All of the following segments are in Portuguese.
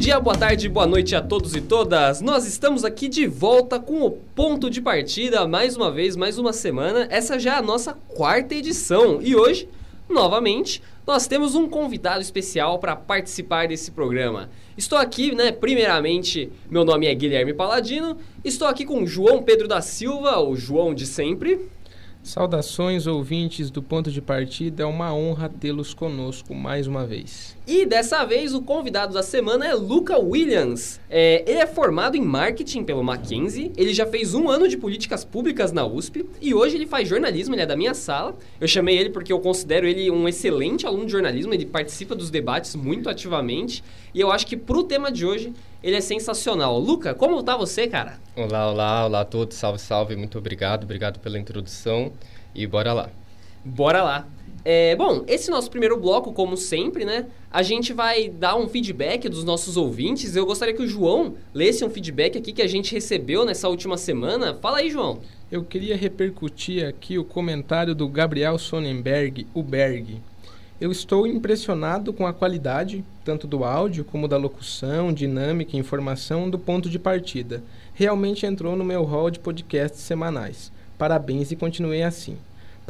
dia, boa tarde, boa noite a todos e todas. Nós estamos aqui de volta com o ponto de partida, mais uma vez, mais uma semana. Essa já é a nossa quarta edição e hoje, novamente, nós temos um convidado especial para participar desse programa. Estou aqui, né? Primeiramente, meu nome é Guilherme Paladino. Estou aqui com João Pedro da Silva, o João de sempre. Saudações, ouvintes do Ponto de Partida. É uma honra tê-los conosco mais uma vez. E dessa vez o convidado da semana é Luca Williams. É, ele é formado em marketing pelo Mackenzie, ele já fez um ano de políticas públicas na USP e hoje ele faz jornalismo, ele é da minha sala. Eu chamei ele porque eu considero ele um excelente aluno de jornalismo, ele participa dos debates muito ativamente e eu acho que pro tema de hoje ele é sensacional. Luca, como tá você, cara? Olá, olá, olá a todos, salve, salve, muito obrigado, obrigado pela introdução e bora lá. Bora lá. É, bom, esse nosso primeiro bloco, como sempre, né? A gente vai dar um feedback dos nossos ouvintes. Eu gostaria que o João lesse um feedback aqui que a gente recebeu nessa última semana. Fala aí, João. Eu queria repercutir aqui o comentário do Gabriel Sonnenberg, o Berg. Eu estou impressionado com a qualidade, tanto do áudio como da locução, dinâmica e informação do ponto de partida. Realmente entrou no meu hall de podcasts semanais. Parabéns e continue assim.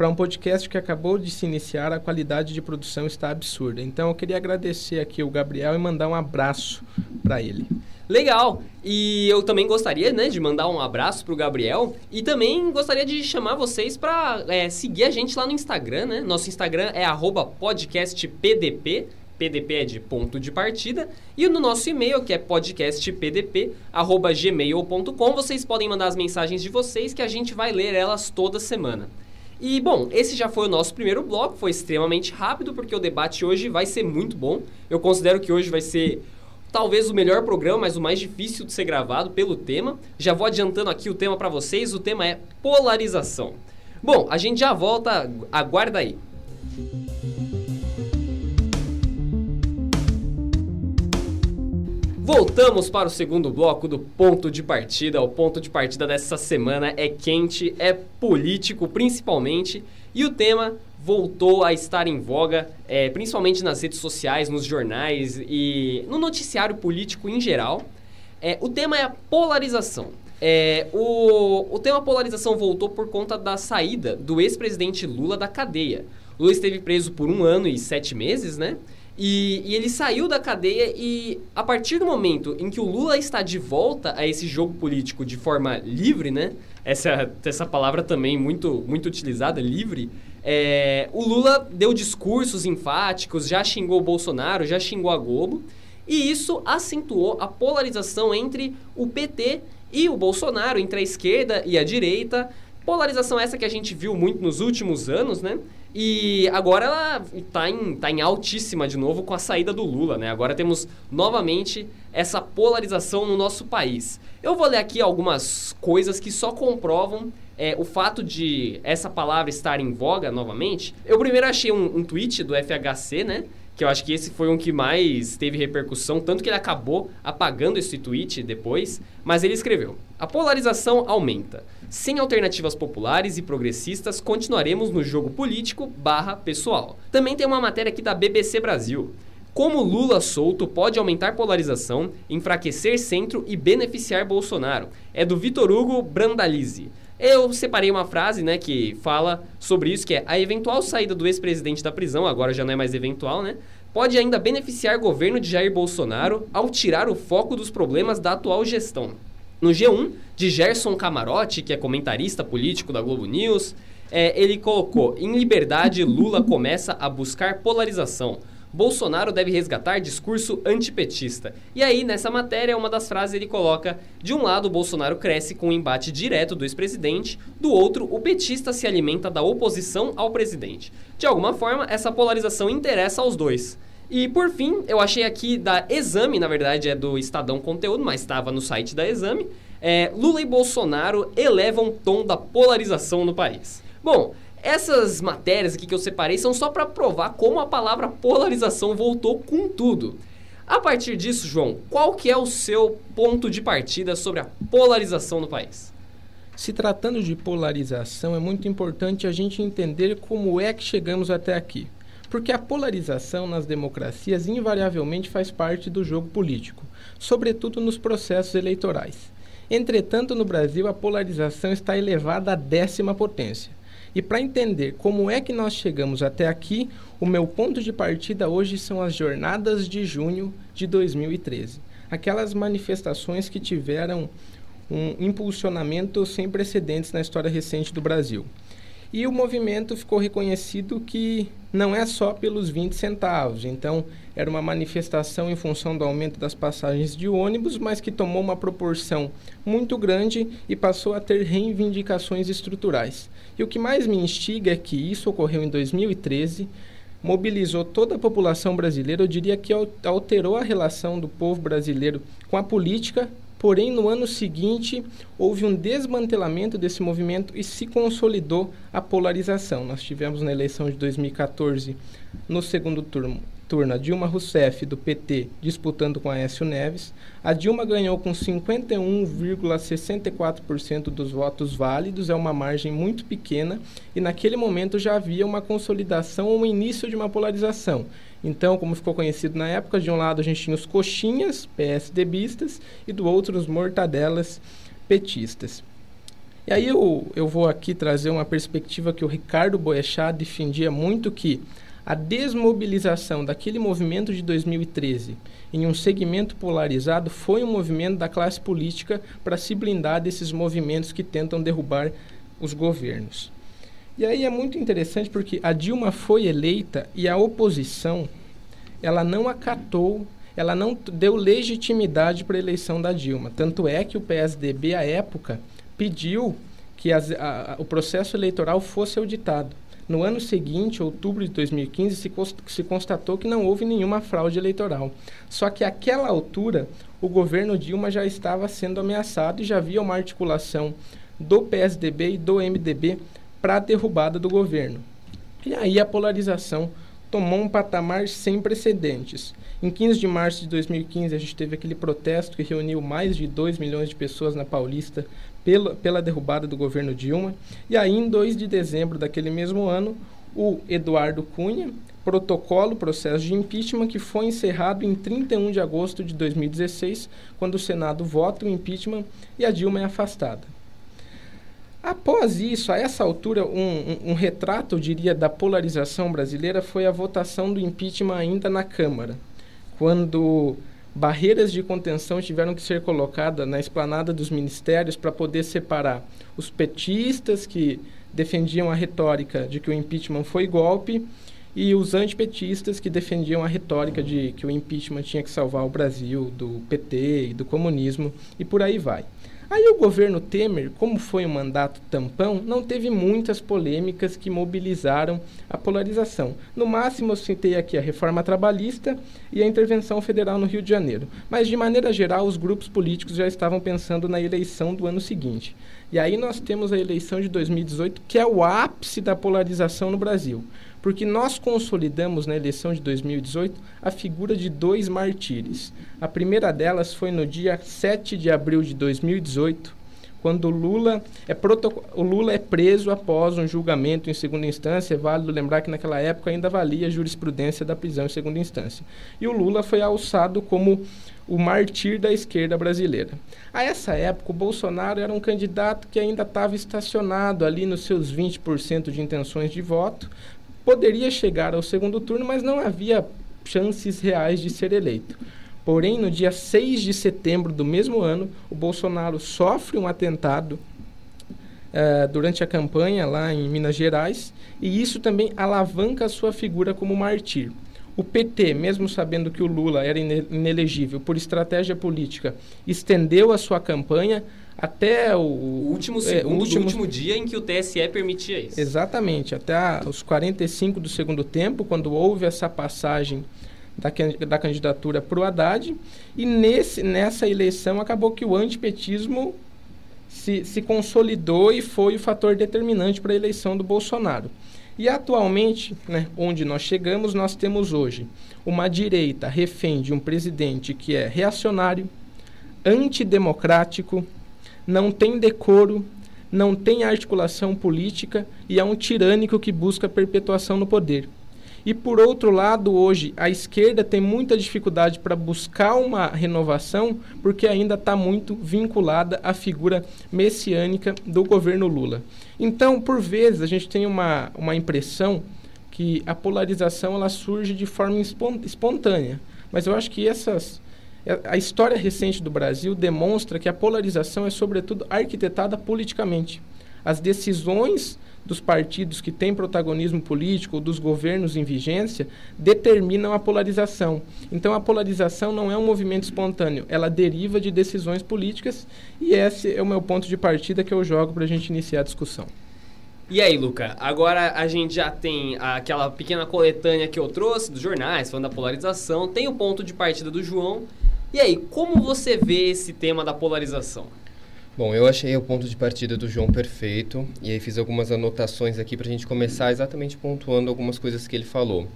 Para um podcast que acabou de se iniciar, a qualidade de produção está absurda. Então eu queria agradecer aqui o Gabriel e mandar um abraço para ele. Legal! E eu também gostaria né, de mandar um abraço pro Gabriel e também gostaria de chamar vocês para é, seguir a gente lá no Instagram, né? Nosso Instagram é podcastpdp, PDP é de ponto de partida, e no nosso e-mail, que é podcastpdp.gmail.com, vocês podem mandar as mensagens de vocês que a gente vai ler elas toda semana. E, bom, esse já foi o nosso primeiro bloco, foi extremamente rápido, porque o debate hoje vai ser muito bom. Eu considero que hoje vai ser talvez o melhor programa, mas o mais difícil de ser gravado pelo tema. Já vou adiantando aqui o tema para vocês, o tema é polarização. Bom, a gente já volta, aguarda aí. Voltamos para o segundo bloco do ponto de partida. O ponto de partida dessa semana é quente, é político principalmente, e o tema voltou a estar em voga, é, principalmente nas redes sociais, nos jornais e no noticiário político em geral. É, o tema é a polarização. É, o, o tema polarização voltou por conta da saída do ex-presidente Lula da cadeia. Lula esteve preso por um ano e sete meses, né? E, e, ele saiu da cadeia e a partir do momento em que o Lula está de volta a esse jogo político de forma livre, né? Essa, essa palavra também muito, muito utilizada, livre. É, o Lula deu discursos enfáticos, já xingou o Bolsonaro, já xingou a Globo. E isso acentuou a polarização entre o PT e o Bolsonaro, entre a esquerda e a direita. Polarização essa que a gente viu muito nos últimos anos, né? E agora ela está em, tá em altíssima de novo com a saída do Lula, né? Agora temos novamente essa polarização no nosso país. Eu vou ler aqui algumas coisas que só comprovam é, o fato de essa palavra estar em voga novamente. Eu primeiro achei um, um tweet do FHC, né? que eu acho que esse foi um que mais teve repercussão, tanto que ele acabou apagando esse tweet depois, mas ele escreveu: A polarização aumenta. Sem alternativas populares e progressistas, continuaremos no jogo político barra pessoal. Também tem uma matéria aqui da BBC Brasil. Como Lula solto pode aumentar polarização, enfraquecer centro e beneficiar Bolsonaro? É do Vitor Hugo Brandalize. Eu separei uma frase, né, que fala sobre isso, que é a eventual saída do ex-presidente da prisão, agora já não é mais eventual, né, pode ainda beneficiar o governo de Jair Bolsonaro ao tirar o foco dos problemas da atual gestão. No G1, de Gerson Camarote, que é comentarista político da Globo News, é, ele colocou: em liberdade, Lula começa a buscar polarização. Bolsonaro deve resgatar discurso antipetista. E aí, nessa matéria, uma das frases ele coloca: de um lado, Bolsonaro cresce com o embate direto do ex-presidente, do outro, o petista se alimenta da oposição ao presidente. De alguma forma, essa polarização interessa aos dois. E por fim, eu achei aqui da Exame, na verdade é do Estadão Conteúdo, mas estava no site da Exame. É, Lula e Bolsonaro elevam o tom da polarização no país. Bom, essas matérias aqui que eu separei são só para provar como a palavra polarização voltou com tudo. A partir disso, João, qual que é o seu ponto de partida sobre a polarização no país? Se tratando de polarização, é muito importante a gente entender como é que chegamos até aqui. Porque a polarização nas democracias invariavelmente faz parte do jogo político. sobretudo nos processos eleitorais. Entretanto, no Brasil, a polarização está elevada à décima potência. E para entender como é que nós chegamos até aqui, o meu ponto de partida hoje são as jornadas de junho de 2013. Aquelas manifestações que tiveram um impulsionamento sem precedentes na história recente do Brasil. E o movimento ficou reconhecido que não é só pelos 20 centavos. Então, era uma manifestação em função do aumento das passagens de ônibus, mas que tomou uma proporção muito grande e passou a ter reivindicações estruturais. E o que mais me instiga é que isso ocorreu em 2013, mobilizou toda a população brasileira, eu diria que alterou a relação do povo brasileiro com a política Porém, no ano seguinte, houve um desmantelamento desse movimento e se consolidou a polarização. Nós tivemos na eleição de 2014, no segundo turno, turno a Dilma Rousseff, do PT, disputando com Aécio Neves. A Dilma ganhou com 51,64% dos votos válidos, é uma margem muito pequena, e naquele momento já havia uma consolidação ou um início de uma polarização. Então, como ficou conhecido na época, de um lado a gente tinha os coxinhas PSDBistas e do outro os mortadelas petistas. E aí eu, eu vou aqui trazer uma perspectiva que o Ricardo Boechat defendia muito que a desmobilização daquele movimento de 2013 em um segmento polarizado foi um movimento da classe política para se blindar desses movimentos que tentam derrubar os governos. E aí é muito interessante porque a Dilma foi eleita e a oposição ela não acatou, ela não deu legitimidade para a eleição da Dilma. Tanto é que o PSDB, à época, pediu que as, a, o processo eleitoral fosse auditado. No ano seguinte, outubro de 2015, se, se constatou que não houve nenhuma fraude eleitoral. Só que àquela altura, o governo Dilma já estava sendo ameaçado e já havia uma articulação do PSDB e do MDB para a derrubada do governo. E aí a polarização tomou um patamar sem precedentes. Em 15 de março de 2015, a gente teve aquele protesto que reuniu mais de 2 milhões de pessoas na Paulista pela, pela derrubada do governo Dilma. E aí, em 2 de dezembro daquele mesmo ano, o Eduardo Cunha, protocolo, processo de impeachment, que foi encerrado em 31 de agosto de 2016, quando o Senado vota o impeachment e a Dilma é afastada. Após isso, a essa altura, um, um, um, retrato, eu diria, da polarização brasileira foi a votação do impeachment ainda na Câmara, quando barreiras de contenção tiveram que ser colocadas na esplanada dos ministérios para poder separar os petistas que defendiam a retórica de que o impeachment foi golpe e os antipetistas que defendiam a retórica de que o impeachment tinha que salvar o Brasil do PT e do comunismo e por aí vai. Aí o governo Temer, como foi um mandato tampão, não teve muitas polêmicas que mobilizaram a polarização. No máximo, eu citei aqui a reforma trabalhista e a intervenção federal no Rio de Janeiro. Mas, de maneira geral, os grupos políticos já estavam pensando na eleição do ano seguinte. E aí nós temos a eleição de 2018, que é o ápice da polarização no Brasil porque nós consolidamos na eleição de 2018 a figura de dois mártires. A primeira delas foi no dia 7 de abril de 2018, quando o Lula é, o Lula é preso após um julgamento em segunda instância. É válido lembrar que naquela época ainda valia a jurisprudência da prisão em segunda instância. E o Lula foi alçado como o martir da esquerda brasileira. A essa época, o Bolsonaro era um candidato que ainda estava estacionado ali nos seus 20% de intenções de voto, poderia chegar ao segundo turno, mas não havia chances reais de ser eleito. Porém, no dia 6 de setembro do mesmo ano, o Bolsonaro sofre um atentado uh, durante a campanha lá em Minas Gerais, e isso também alavanca a sua figura como mártir. O PT, mesmo sabendo que o Lula era inelegível por estratégia política, estendeu a sua campanha, até o, o último é, segundo é, o último, último dia em que o TSE permitia isso. Exatamente, até os 45 do segundo tempo, quando houve essa passagem da, da candidatura para o Haddad, e nesse, nessa eleição acabou que o antipetismo se, se consolidou e foi o fator determinante para a eleição do Bolsonaro. E atualmente, né, onde nós chegamos, nós temos hoje uma direita refém de um presidente que é reacionário, antidemocrático, não tem decoro, não tem articulação política e é um tirânico que busca perpetuação no poder. E por outro lado, hoje a esquerda tem muita dificuldade para buscar uma renovação, porque ainda está muito vinculada à figura messiânica do governo Lula. Então, por vezes, a gente tem uma, uma impressão que a polarização ela surge de forma espontânea. Mas eu acho que essas a história recente do Brasil demonstra que a polarização é sobretudo arquitetada politicamente. As decisões dos partidos que têm protagonismo político ou dos governos em vigência determinam a polarização. Então, a polarização não é um movimento espontâneo, ela deriva de decisões políticas e esse é o meu ponto de partida que eu jogo para a gente iniciar a discussão. E aí, Luca, agora a gente já tem aquela pequena coletânea que eu trouxe dos jornais, falando da polarização, tem o ponto de partida do João. E aí, como você vê esse tema da polarização? Bom, eu achei o ponto de partida do João perfeito e aí fiz algumas anotações aqui para a gente começar exatamente pontuando algumas coisas que ele falou.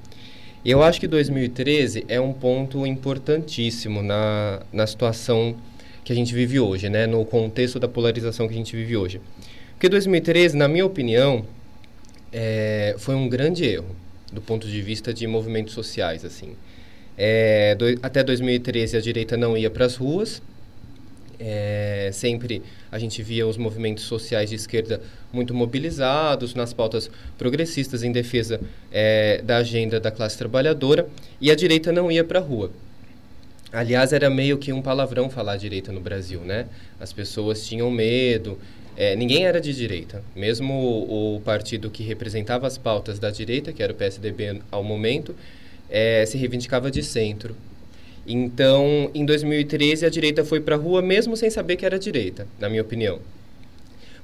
Eu acho que 2013 é um ponto importantíssimo na, na situação que a gente vive hoje, né? no contexto da polarização que a gente vive hoje. Porque 2013, na minha opinião, é, foi um grande erro do ponto de vista de movimentos sociais. assim. É, do, até 2013 a direita não ia para as ruas, é, sempre a gente via os movimentos sociais de esquerda muito mobilizados nas pautas progressistas em defesa é, da agenda da classe trabalhadora e a direita não ia para a rua. Aliás, era meio que um palavrão falar direita no Brasil, né? As pessoas tinham medo, é, ninguém era de direita. Mesmo o, o, partido que representava as pautas da direita, que era o PSDB ao momento, é, se reivindicava de centro. Então, em 2013, a direita foi para a rua mesmo sem saber que era direita, na minha opinião.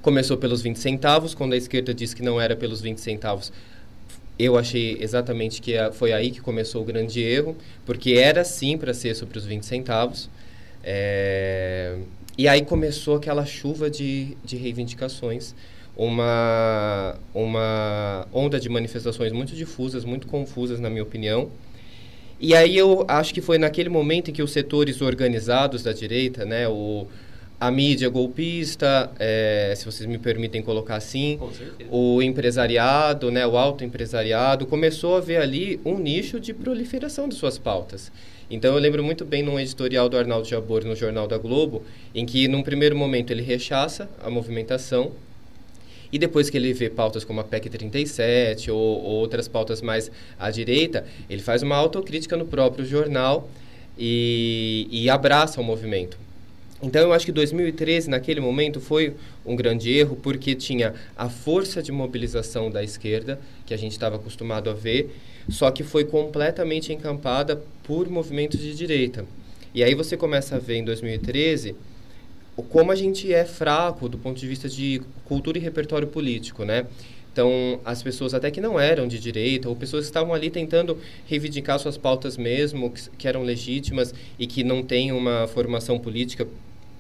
Começou pelos 20 centavos, quando a esquerda disse que não era pelos 20 centavos. Eu achei exatamente que foi aí que começou o grande erro, porque era sim para ser sobre os 20 centavos. É... E aí começou aquela chuva de, de reivindicações, uma, uma onda de manifestações muito difusas, muito confusas, na minha opinião e aí eu acho que foi naquele momento em que os setores organizados da direita, né, o, a mídia golpista, é, se vocês me permitem colocar assim, o empresariado, né, o autoempresariado, começou a ver ali um nicho de proliferação de suas pautas. Então eu lembro muito bem num editorial do Arnaldo Jabor no Jornal da Globo, em que num primeiro momento ele rechaça a movimentação, e depois que ele vê pautas como a PEC 37 ou, ou outras pautas mais à direita, ele faz uma autocrítica no próprio jornal e, e abraça o movimento. Então eu acho que 2013, naquele momento, foi um grande erro, porque tinha a força de mobilização da esquerda, que a gente estava acostumado a ver, só que foi completamente encampada por movimentos de direita. E aí você começa a ver em 2013 como a gente é fraco do ponto de vista de cultura e repertório político, né? Então, as pessoas até que não eram de direita, ou pessoas que estavam ali tentando reivindicar suas pautas mesmo, que, que eram legítimas e que não têm uma formação política,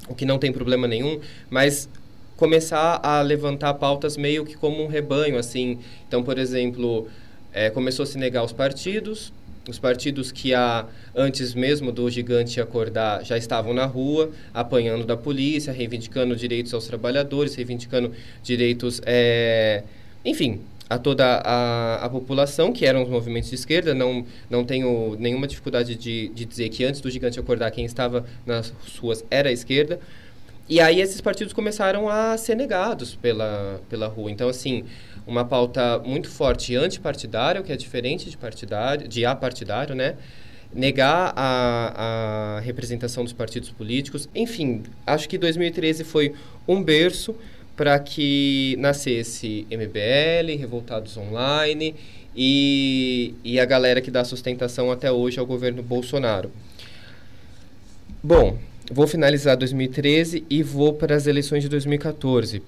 o que não tem problema nenhum, mas começar a levantar pautas meio que como um rebanho, assim. Então, por exemplo, é, começou a se negar os partidos, os partidos que há, antes mesmo do gigante acordar já estavam na rua, apanhando da polícia, reivindicando direitos aos trabalhadores, reivindicando direitos, é, enfim, a toda a, a, população, que eram os movimentos de esquerda. Não, não tenho nenhuma dificuldade de, de dizer que antes do gigante acordar, quem estava nas ruas era a esquerda. E aí esses partidos começaram a ser negados pela, pela rua. Então, assim, uma pauta muito forte antipartidária, que é diferente de partidário, de apartidário, né? Negar a, a representação dos partidos políticos. Enfim, acho que 2013 foi um berço para que nascesse MBL, Revoltados Online e, e a galera que dá sustentação até hoje ao governo Bolsonaro. Bom, vou finalizar 2013 e vou para as eleições de 2014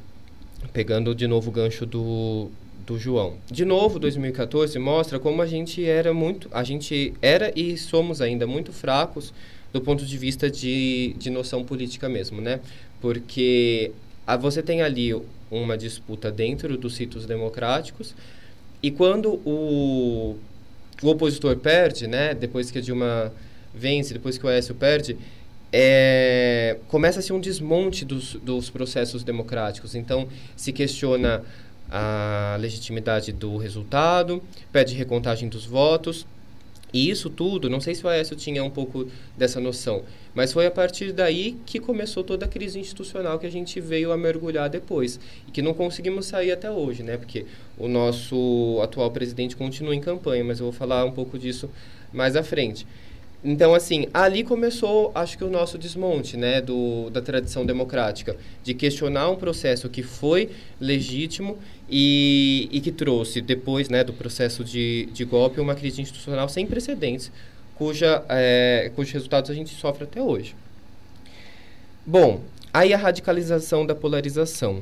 pegando de novo o gancho do, do João. De novo, 2014 mostra como a gente era muito, a gente era e somos ainda muito fracos do ponto de vista de, de noção política mesmo, né? Porque a, você tem ali uma disputa dentro dos sítios democráticos e quando o, o opositor perde, né? Depois que a Dilma vence, depois que o Aécio perde, é, começa a ser um desmonte dos, dos processos democráticos. Então, se questiona a legitimidade do resultado, pede recontagem dos votos. E isso tudo, não sei se o Aécio tinha um pouco dessa noção, mas foi a partir daí que começou toda a crise institucional que a gente veio a mergulhar depois. E que não conseguimos sair até hoje, né? Porque o nosso atual presidente continua em campanha, mas eu vou falar um pouco disso mais à frente. Então, assim, ali começou, acho que o nosso desmonte, né, do, da tradição democrática, de questionar um processo que foi legítimo e, e que trouxe, depois, né, do processo de, de golpe, uma crise institucional sem precedentes, cuja, é, cujos resultados a gente sofre até hoje. Bom, aí a radicalização da polarização,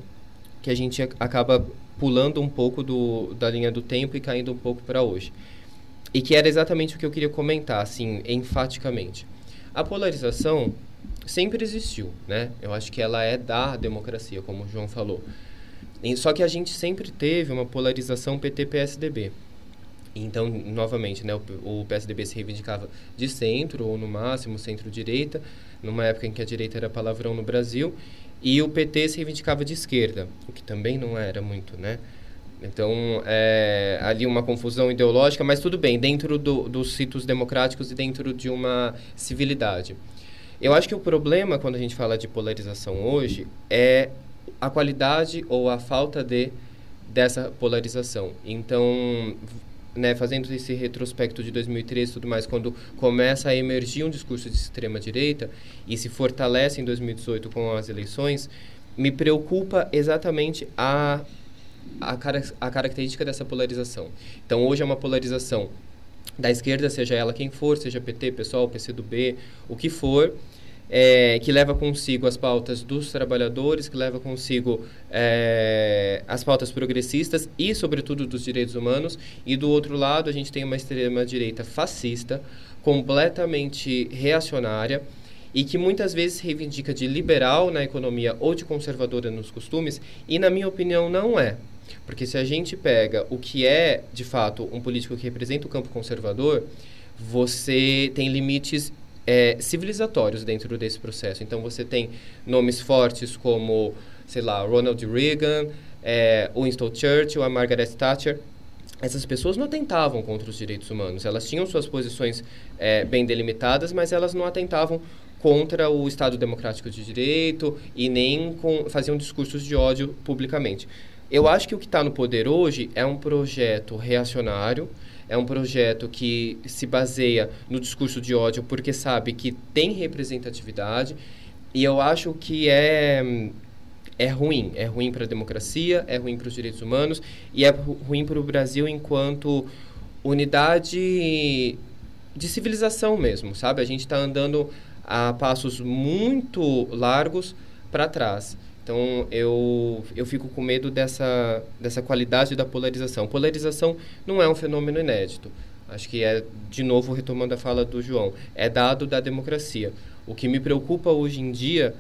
que a gente acaba pulando um pouco do, da linha do tempo e caindo um pouco para hoje. E que era exatamente o que eu queria comentar, assim, enfaticamente. A polarização sempre existiu, né? Eu acho que ela é da democracia, como o João falou. E, só que a gente sempre teve uma polarização PT-PSDB. Então, novamente, né, o, o PSDB se reivindicava de centro, ou no máximo centro-direita, numa época em que a direita era palavrão no Brasil, e o PT se reivindicava de esquerda, o que também não era muito, né? Então, é, ali uma confusão ideológica, mas tudo bem, dentro do, dos ritos democráticos e dentro de uma civilidade. Eu acho que o problema, quando a gente fala de polarização hoje, é a qualidade ou a falta de dessa polarização. Então, né, fazendo esse retrospecto de 2013 e tudo mais, quando começa a emergir um discurso de extrema-direita e se fortalece em 2018 com as eleições, me preocupa exatamente a a, cara, a característica dessa polarização. Então, hoje é uma polarização da esquerda, seja ela quem for, seja PT, PSOL, PCdoB, o que for, é, que leva consigo as pautas dos trabalhadores, que leva consigo é, as pautas progressistas e, sobretudo, dos direitos humanos. E, do outro lado, a gente tem uma extrema-direita fascista, completamente reacionária, e que muitas vezes reivindica de liberal na economia ou de conservadora nos costumes, e, na minha opinião, não é. Porque se a gente pega o que é, de fato, um político que representa o campo conservador, você tem limites é, civilizatórios dentro desse processo. Então, você tem nomes fortes como, sei lá, Ronald Reagan, é, Winston Churchill, a Margaret Thatcher. Essas pessoas não atentavam contra os direitos humanos. Elas tinham suas posições é, bem delimitadas, mas elas não atentavam contra o Estado Democrático de Direito e nem com, faziam discursos de ódio publicamente. Eu acho que o que está no poder hoje é um projeto reacionário, é um projeto que se baseia no discurso de ódio porque sabe que tem representatividade e eu acho que é é ruim, é ruim para a democracia, é ruim para os direitos humanos e é ruim para o Brasil enquanto unidade de civilização mesmo, sabe? A gente está andando a passos muito largos para trás. Então, eu, eu fico com medo dessa, dessa qualidade da polarização. Polarização não é um fenômeno inédito. Acho que é, de novo, retomando a fala do João, é dado da democracia. O que me preocupa hoje em dia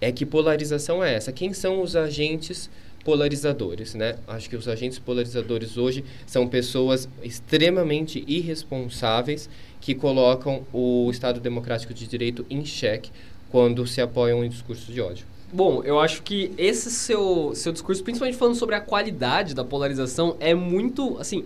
é que polarização é essa. Quem são os agentes polarizadores, né? Acho que os agentes polarizadores hoje são pessoas extremamente irresponsáveis que colocam o Estado democrático de direito em xeque quando se apoiam em discursos de ódio. Bom, eu acho que esse seu, seu discurso, principalmente falando sobre a qualidade da polarização, é muito, assim,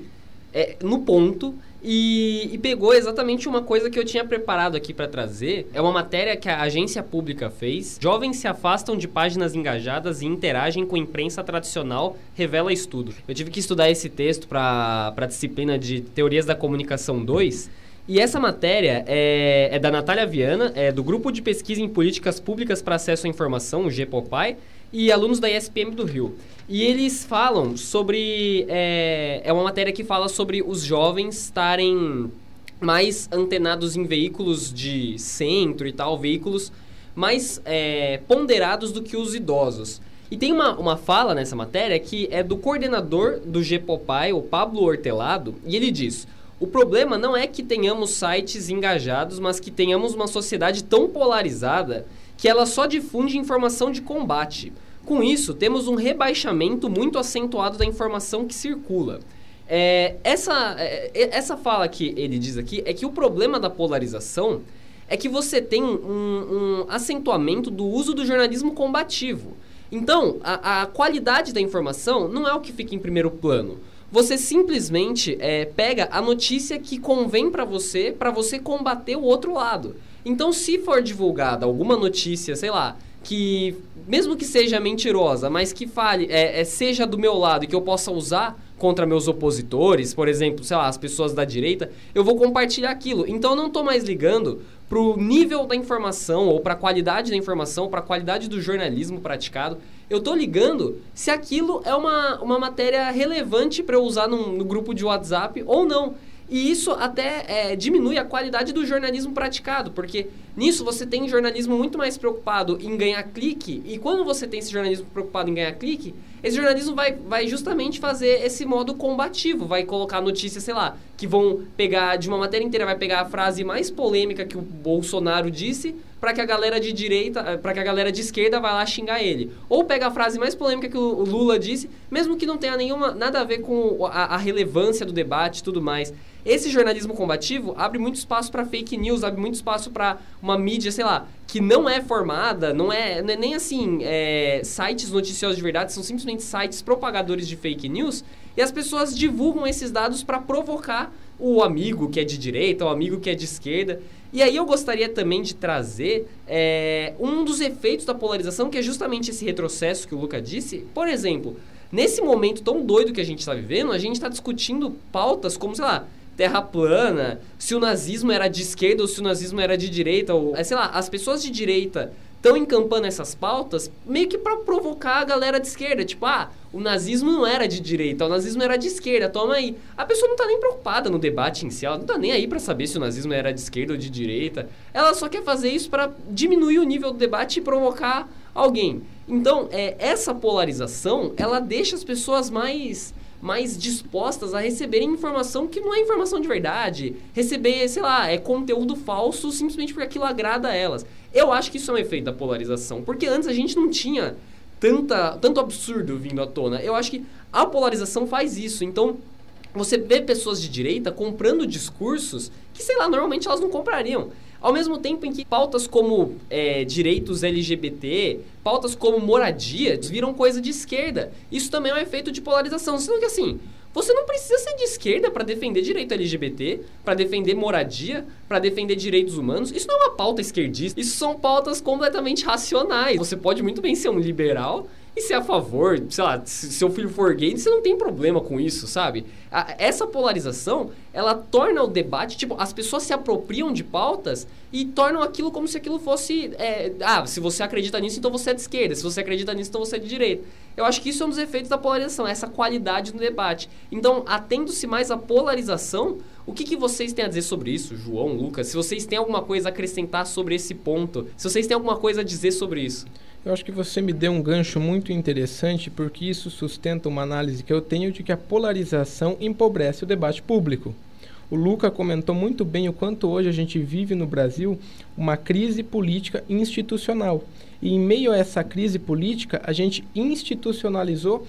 é no ponto e, e, pegou exatamente uma coisa que eu tinha preparado aqui para trazer. É uma matéria que a agência pública fez. Jovens se afastam de páginas engajadas e interagem com imprensa tradicional, revela estudo. Eu tive que estudar esse texto para a disciplina de Teorias da Comunicação 2 e essa matéria é, é, da Natália Viana, é do Grupo de Pesquisa em Políticas Públicas para Acesso à Informação, o GPOPAI, e alunos da ISPM do Rio. E eles falam sobre. É, é uma matéria que fala sobre os jovens estarem mais antenados em veículos de centro e tal, veículos mais é, ponderados do que os idosos. E tem uma, uma fala nessa matéria que é do coordenador do GPOPAI, o Pablo Hortelado, e ele diz: o problema não é que tenhamos sites engajados, mas que tenhamos uma sociedade tão polarizada que ela só difunde informação de combate. Com isso, temos um rebaixamento muito acentuado da informação que circula. É, essa, é, é essa fala que ele diz aqui é que o problema da polarização é que você tem um, um acentuamento do uso do jornalismo combativo. Então, a, a qualidade da informação não é o que fica em primeiro plano. Você simplesmente é, pega a notícia que convém para você, para você combater o outro lado. Então, se for divulgada alguma notícia, sei lá, que mesmo que seja mentirosa, mas que fale, é, é, seja do meu lado e que eu possa usar contra meus opositores, por exemplo, sei lá, as pessoas da direita, eu vou compartilhar aquilo. Então eu não estou mais ligando pro nível da informação ou para qualidade da informação, para qualidade do jornalismo praticado. Eu estou ligando se aquilo é uma, uma matéria relevante para eu usar num, no grupo de WhatsApp ou não. E isso até é, diminui a qualidade do jornalismo praticado, porque nisso você tem jornalismo muito mais preocupado em ganhar clique, e quando você tem esse jornalismo preocupado em ganhar clique, esse jornalismo vai, vai justamente fazer esse modo combativo, vai colocar notícias, sei lá, que vão pegar, de uma matéria inteira, vai pegar a frase mais polêmica que o Bolsonaro disse, para que a galera de direita, eh, para que a galera de esquerda vá lá xingar ele. Ou pega a frase mais polêmica que o Lula disse, mesmo que não tenha nenhuma, nada a ver com a, a relevância do debate e tudo mais. Esse jornalismo combativo abre muito espaço para fake news, abre muito espaço para uma mídia, sei lá, que não é formada, não é, não é nem assim é, sites noticiosos de verdade, são simplesmente sites propagadores de fake news e as pessoas divulgam esses dados para provocar o amigo que é de direita, o amigo que é de esquerda. E aí eu gostaria também de trazer é, um dos efeitos da polarização, que é justamente esse retrocesso que o Luca disse. Por exemplo, nesse momento tão doido que a gente está vivendo, a gente está discutindo pautas como, sei lá, terra plana, se o nazismo era de esquerda ou se o nazismo era de direita, ou, é, sei lá, as pessoas de direita estão encampando essas pautas meio que para provocar a galera de esquerda, tipo, ah, o nazismo não era de direita, o nazismo era de esquerda, toma aí. A pessoa não tá nem preocupada no debate ela não tá nem aí para saber se o nazismo era de esquerda ou de direita. Ela só quer fazer isso para diminuir o nível do debate e provocar alguém. Então, é, essa polarização, ela deixa as pessoas mais mais dispostas a receberem informação que não é informação de verdade. Receber, sei lá, é conteúdo falso simplesmente porque aquilo agrada a elas. Eu acho que isso é um efeito da polarização, porque antes a gente não tinha tanta, tanto absurdo vindo à tona. Eu acho que a polarização faz isso. Então, você vê pessoas de direita comprando discursos que, sei lá, normalmente elas não comprariam. Ao mesmo tempo em que pautas como é, direitos LGBT, pautas como moradia, viram coisa de esquerda. Isso também é um efeito de polarização. Sendo que assim, você não precisa ser de esquerda para defender direito LGBT, para defender moradia, para defender direitos humanos. Isso não é uma pauta esquerdista. Isso são pautas completamente racionais. Você pode muito bem ser um liberal e ser a favor, sei lá, se seu filho for gay, você não tem problema com isso, sabe? A, essa polarização, ela torna o debate, tipo, as pessoas se apropriam de pautas e tornam aquilo como se aquilo fosse. É, ah, se você acredita nisso, então você é de esquerda. Se você acredita nisso, então você é de direita. Eu acho que isso é um dos efeitos da polarização, essa qualidade no debate. Então, atendo-se mais à polarização, o que, que vocês têm a dizer sobre isso, João, Lucas? Se vocês têm alguma coisa a acrescentar sobre esse ponto, se vocês têm alguma coisa a dizer sobre isso. Eu acho que você me deu um gancho muito interessante, porque isso sustenta uma análise que eu tenho de que a polarização empobrece o debate público. O Luca comentou muito bem o quanto hoje a gente vive no Brasil uma crise política institucional. E em meio a essa crise política, a gente institucionalizou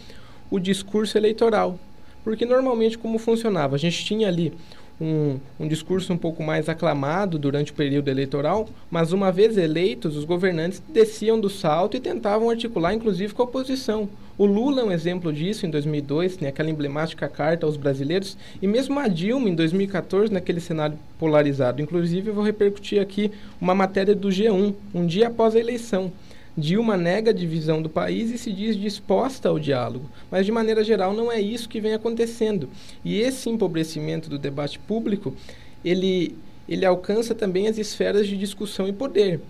o discurso eleitoral. Porque normalmente como funcionava? A gente tinha ali um, um discurso um pouco mais aclamado durante o período eleitoral, mas uma vez eleitos, os governantes desciam do salto e tentavam articular, inclusive, com a oposição. O Lula é um exemplo disso em 2002, tem aquela emblemática carta aos brasileiros, e mesmo a Dilma em 2014, naquele cenário polarizado. Inclusive, eu vou repercutir aqui uma matéria do G1, um dia após a eleição. Dilma nega a divisão do país e se diz disposta ao diálogo, mas de maneira geral não é isso que vem acontecendo. E esse empobrecimento do debate público, ele, ele alcança também as esferas de discussão e poder.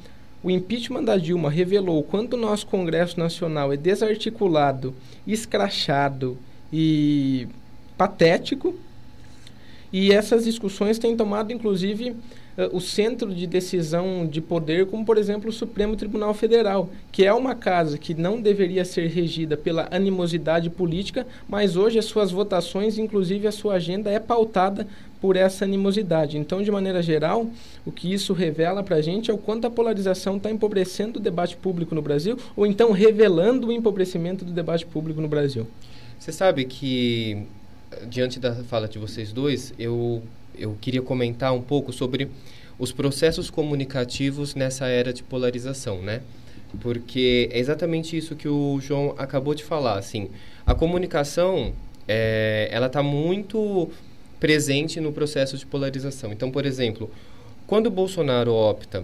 O impeachment da Dilma revelou quanto o nosso Congresso Nacional é desarticulado, escrachado e patético. E essas discussões têm tomado, inclusive, o centro de decisão de poder, como por exemplo o Supremo Tribunal Federal, que é uma casa que não deveria ser regida pela animosidade política, mas hoje as suas votações, inclusive a sua agenda, é pautada por essa animosidade. Então, de maneira geral, o que isso revela para a gente é o quanto a polarização está empobrecendo o debate público no Brasil, ou então revelando o empobrecimento do debate público no Brasil. Você sabe que, diante da fala de vocês dois, eu eu queria comentar um pouco sobre os processos comunicativos nessa era de polarização, né? porque é exatamente isso que o João acabou de falar. Assim, a comunicação, é, ela está muito presente no processo de polarização. Então, por exemplo, quando o Bolsonaro opta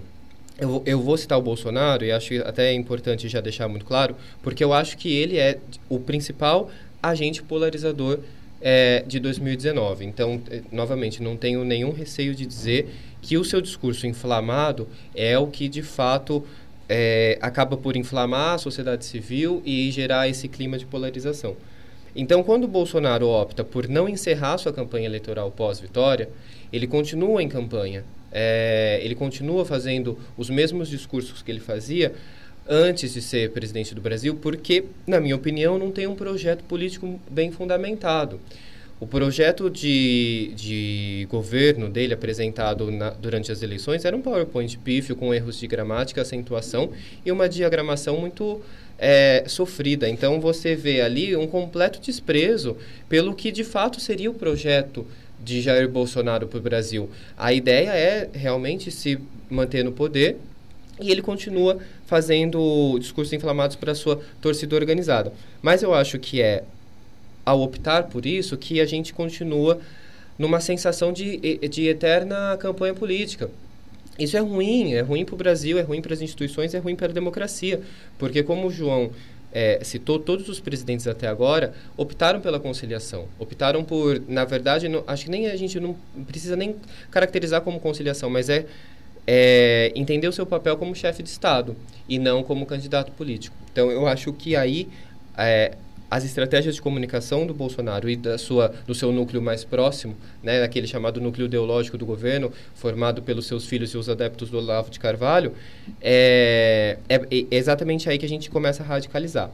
eu, eu, vou citar o Bolsonaro e acho até importante já deixar muito claro, porque eu acho que ele é o principal agente polarizador é, de 2019. Então, é, novamente, não tenho nenhum receio de dizer que o seu discurso inflamado é o que, de fato, é, acaba por inflamar a sociedade civil e gerar esse clima de polarização. Então, quando o Bolsonaro opta por não encerrar sua campanha eleitoral pós-vitória, ele continua em campanha, é, ele continua fazendo os mesmos discursos que ele fazia antes de ser presidente do Brasil, porque, na minha opinião, não tem um projeto político bem fundamentado. O projeto de, de governo dele apresentado na, durante as eleições era um PowerPoint pífio com erros de gramática, acentuação e uma diagramação muito é, sofrida. Então você vê ali um completo desprezo pelo que de fato seria o projeto de Jair Bolsonaro para o Brasil. A ideia é realmente se manter no poder e ele continua fazendo discursos inflamados para a sua torcida organizada. Mas eu acho que é ao optar por isso que a gente continua numa sensação de, de eterna campanha política. Isso é ruim, é ruim para o Brasil, é ruim para as instituições, é ruim para a democracia. Porque, como o João é, citou, todos os presidentes até agora optaram pela conciliação. Optaram por, na verdade, não, acho que nem a gente não precisa nem caracterizar como conciliação, mas é, é entender o seu papel como chefe de Estado e não como candidato político. Então, eu acho que aí é, as estratégias de comunicação do Bolsonaro e da sua, do seu núcleo mais próximo, né, daquele chamado núcleo ideológico do governo, formado pelos seus filhos e os adeptos do Olavo de Carvalho, é, é, é exatamente aí que a gente começa a radicalizar.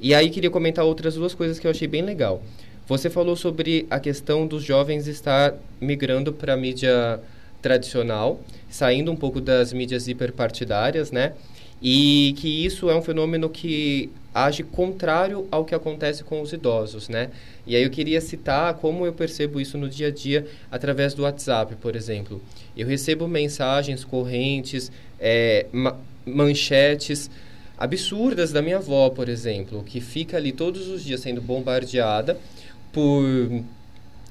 E aí queria comentar outras duas coisas que eu achei bem legal. Você falou sobre a questão dos jovens estar migrando para a mídia tradicional, saindo um pouco das mídias hiperpartidárias, né? E que isso é um fenômeno que age contrário ao que acontece com os idosos, né? E aí eu queria citar como eu percebo isso no dia a dia através do WhatsApp, por exemplo. Eu recebo mensagens correntes, é, ma manchetes absurdas da minha avó, por exemplo, que fica ali todos os dias sendo bombardeada por,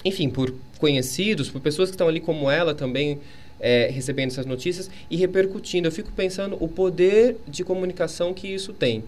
enfim, por conhecidos, por pessoas que estão ali como ela também é, recebendo essas notícias e repercutindo. Eu fico pensando o poder de comunicação que isso tem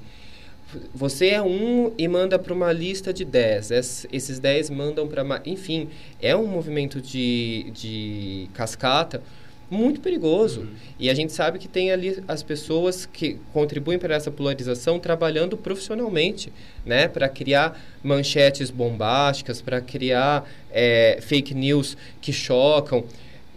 você é um e manda para uma lista de 10. Esses 10 mandam para. Enfim, é um movimento de, de cascata muito perigoso. Uhum. E a gente sabe que tem ali as pessoas que contribuem para essa polarização trabalhando profissionalmente, né? Para criar manchetes bombásticas, para criar é, fake news que chocam.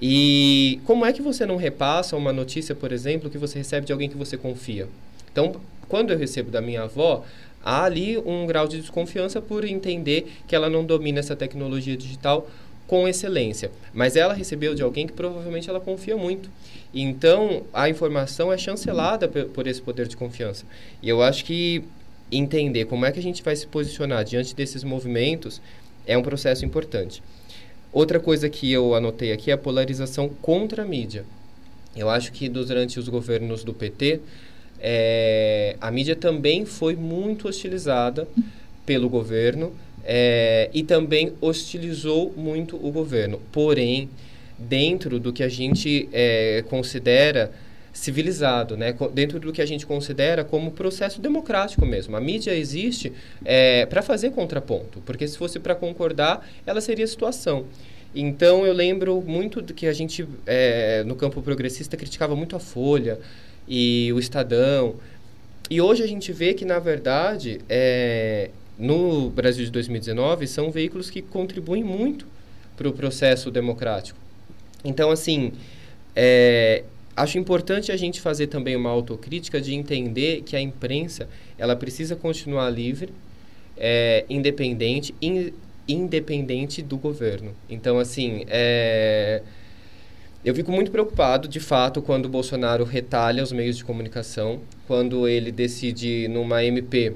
E como é que você não repassa uma notícia, por exemplo, que você recebe de alguém que você confia? Então, quando eu recebo da minha avó, há ali um grau de desconfiança por entender que ela não domina essa tecnologia digital com excelência. Mas ela recebeu de alguém que provavelmente ela confia muito. Então, a informação é chancelada por esse poder de confiança. E eu acho que entender como é que a gente vai se posicionar diante desses movimentos é um processo importante. Outra coisa que eu anotei aqui é a polarização contra a mídia. Eu acho que durante os governos do PT, é, a mídia também foi muito hostilizada pelo governo é, e também hostilizou muito o governo. Porém, dentro do que a gente é, considera civilizado, né? dentro do que a gente considera como processo democrático mesmo. A mídia existe é, para fazer contraponto, porque se fosse para concordar, ela seria situação. Então, eu lembro muito do que a gente, é, no campo progressista, criticava muito a Folha, e o Estadão. E hoje a gente vê que, na verdade, é, no Brasil de 2019, são veículos que contribuem muito para o processo democrático. Então, assim, é, acho importante a gente fazer também uma autocrítica de entender que a imprensa ela precisa continuar livre, é, independente, in, independente do governo. Então, assim, é, eu fico muito preocupado, de fato, quando o Bolsonaro retalha os meios de comunicação, quando ele decide, numa MP,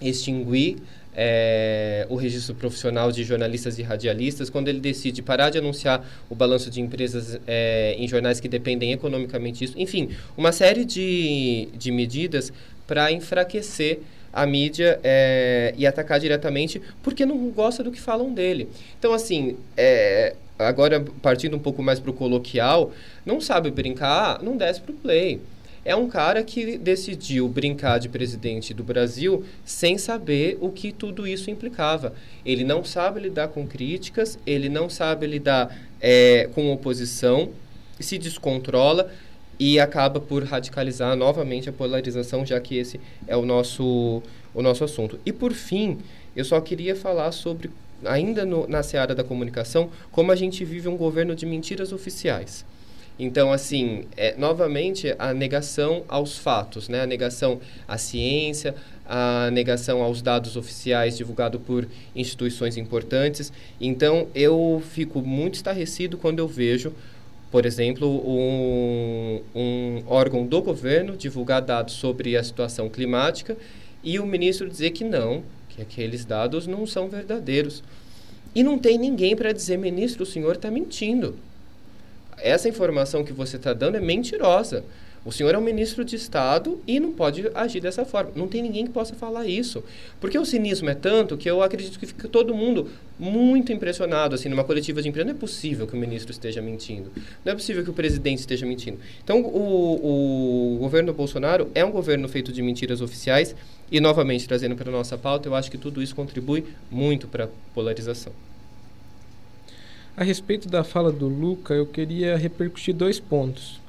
extinguir é, o registro profissional de jornalistas e radialistas, quando ele decide parar de anunciar o balanço de empresas é, em jornais que dependem economicamente disso. Enfim, uma série de, de medidas para enfraquecer a mídia é, e atacar diretamente porque não gosta do que falam dele. Então, assim, agora partindo um pouco mais para o coloquial, não sabe brincar, não desce para o play. É um cara que decidiu brincar de presidente do Brasil sem saber o que tudo isso implicava. Ele não sabe lidar com críticas, ele não sabe lidar é, com oposição, se descontrola e acaba por radicalizar novamente a polarização, já que esse é o nosso, o nosso assunto. E por fim, eu só queria falar sobre, ainda no, na seara da comunicação, como a gente vive um governo de mentiras oficiais. Então, assim, é, novamente, a negação aos fatos, né? a negação à ciência, a negação aos dados oficiais divulgados por instituições importantes. Então, eu fico muito estarrecido quando eu vejo por exemplo, um, um órgão do governo divulgar dados sobre a situação climática e o ministro dizer que não, que aqueles dados não são verdadeiros. E não tem ninguém para dizer, ministro, o senhor está mentindo. Essa informação que você está dando é mentirosa. O senhor é um ministro de Estado e não pode agir dessa forma. Não tem ninguém que possa falar isso. Porque o cinismo é tanto que eu acredito que fica todo mundo muito impressionado. Assim, numa coletiva de imprensa, não é possível que o ministro esteja mentindo. Não é possível que o presidente esteja mentindo. Então, o, o governo Bolsonaro é um governo feito de mentiras oficiais. E, novamente, trazendo para a nossa pauta, eu acho que tudo isso contribui muito para a polarização. A respeito da fala do Luca, eu queria repercutir dois pontos.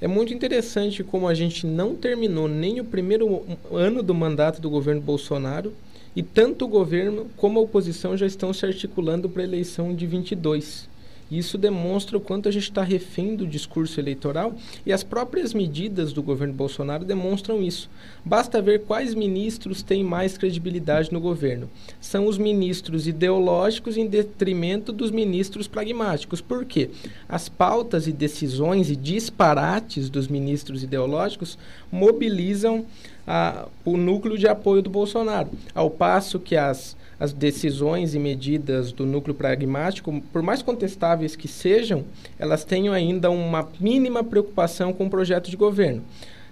É muito interessante como a gente não terminou nem o primeiro ano do mandato do governo Bolsonaro e tanto o governo como a oposição já estão se articulando para a eleição de 22. Isso demonstra o quanto a gente está refém do discurso eleitoral e as próprias medidas do governo Bolsonaro demonstram isso. Basta ver quais ministros têm mais credibilidade no governo. São os ministros ideológicos em detrimento dos ministros pragmáticos. Por quê? As pautas e decisões e disparates dos ministros ideológicos mobilizam a, o núcleo de apoio do Bolsonaro, ao passo que as as decisões e medidas do núcleo pragmático, por mais contestáveis que sejam, elas tenham ainda uma mínima preocupação com o projeto de governo.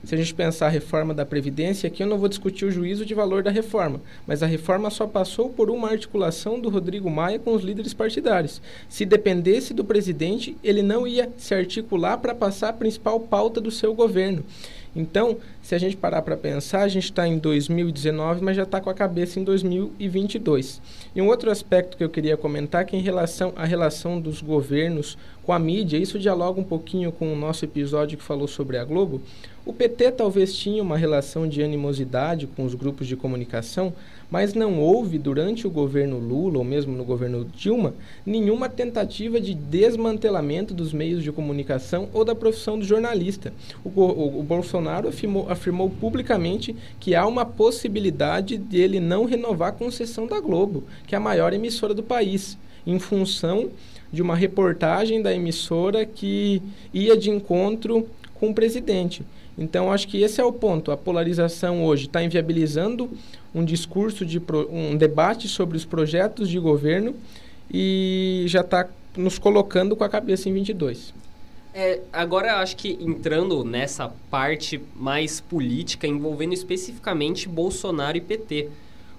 Se a gente pensar a reforma da Previdência, aqui eu não vou discutir o juízo de valor da reforma, mas a reforma só passou por uma articulação do Rodrigo Maia com os líderes partidários. Se dependesse do presidente, ele não ia se articular para passar a principal pauta do seu governo. Então, se a gente parar para pensar, a gente está em 2019, mas já está com a cabeça em 2022. E um outro aspecto que eu queria comentar é que em relação à relação dos governos com a mídia, isso dialoga um pouquinho com o nosso episódio que falou sobre a Globo. O PT talvez tinha uma relação de animosidade com os grupos de comunicação, mas não houve durante o governo Lula ou mesmo no governo Dilma nenhuma tentativa de desmantelamento dos meios de comunicação ou da profissão do jornalista. O, o, o Bolsonaro afirmou, afirmou publicamente que há uma possibilidade dele não renovar a concessão da Globo, que é a maior emissora do país, em função de uma reportagem da emissora que ia de encontro com o presidente. Então, acho que esse é o ponto. A polarização hoje está inviabilizando um discurso, de pro, um debate sobre os projetos de governo e já está nos colocando com a cabeça em 22. É, agora, acho que entrando nessa parte mais política, envolvendo especificamente Bolsonaro e PT.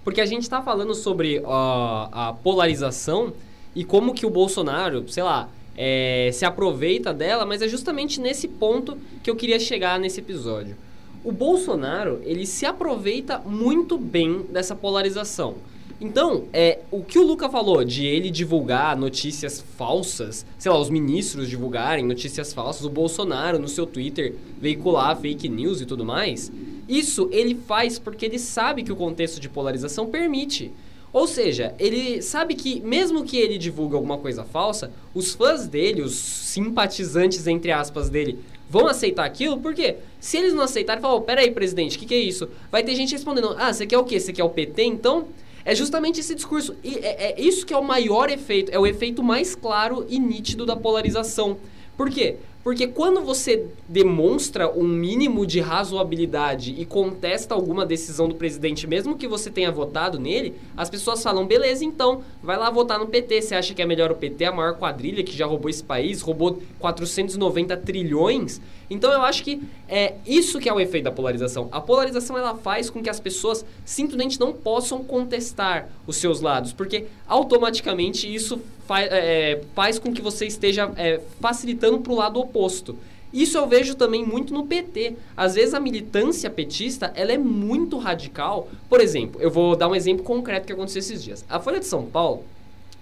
Porque a gente está falando sobre uh, a polarização e como que o Bolsonaro, sei lá, é, se aproveita dela, mas é justamente nesse ponto que eu queria chegar nesse episódio. O Bolsonaro, ele se aproveita muito bem dessa polarização. Então, é, o que o Luca falou de ele divulgar notícias falsas, sei lá, os ministros divulgarem notícias falsas, o Bolsonaro no seu Twitter veicular fake news e tudo mais, isso ele faz porque ele sabe que o contexto de polarização permite. Ou seja, ele sabe que, mesmo que ele divulgue alguma coisa falsa, os fãs dele, os simpatizantes, entre aspas, dele, vão aceitar aquilo, porque se eles não aceitarem, falam, oh, peraí, presidente, o que, que é isso? Vai ter gente respondendo, ah, você quer o quê? Você quer o PT, então? É justamente esse discurso. E é, é isso que é o maior efeito, é o efeito mais claro e nítido da polarização. Por quê? Porque quando você demonstra um mínimo de razoabilidade e contesta alguma decisão do presidente, mesmo que você tenha votado nele, as pessoas falam: beleza, então, vai lá votar no PT. Você acha que é melhor o PT, a maior quadrilha que já roubou esse país, roubou 490 trilhões? Então eu acho que é isso que é o efeito da polarização. A polarização ela faz com que as pessoas simplesmente não possam contestar os seus lados, porque automaticamente isso fa é, faz com que você esteja é, facilitando para o lado oposto. Isso eu vejo também muito no PT. Às vezes a militância petista ela é muito radical. Por exemplo, eu vou dar um exemplo concreto que aconteceu esses dias. A Folha de São Paulo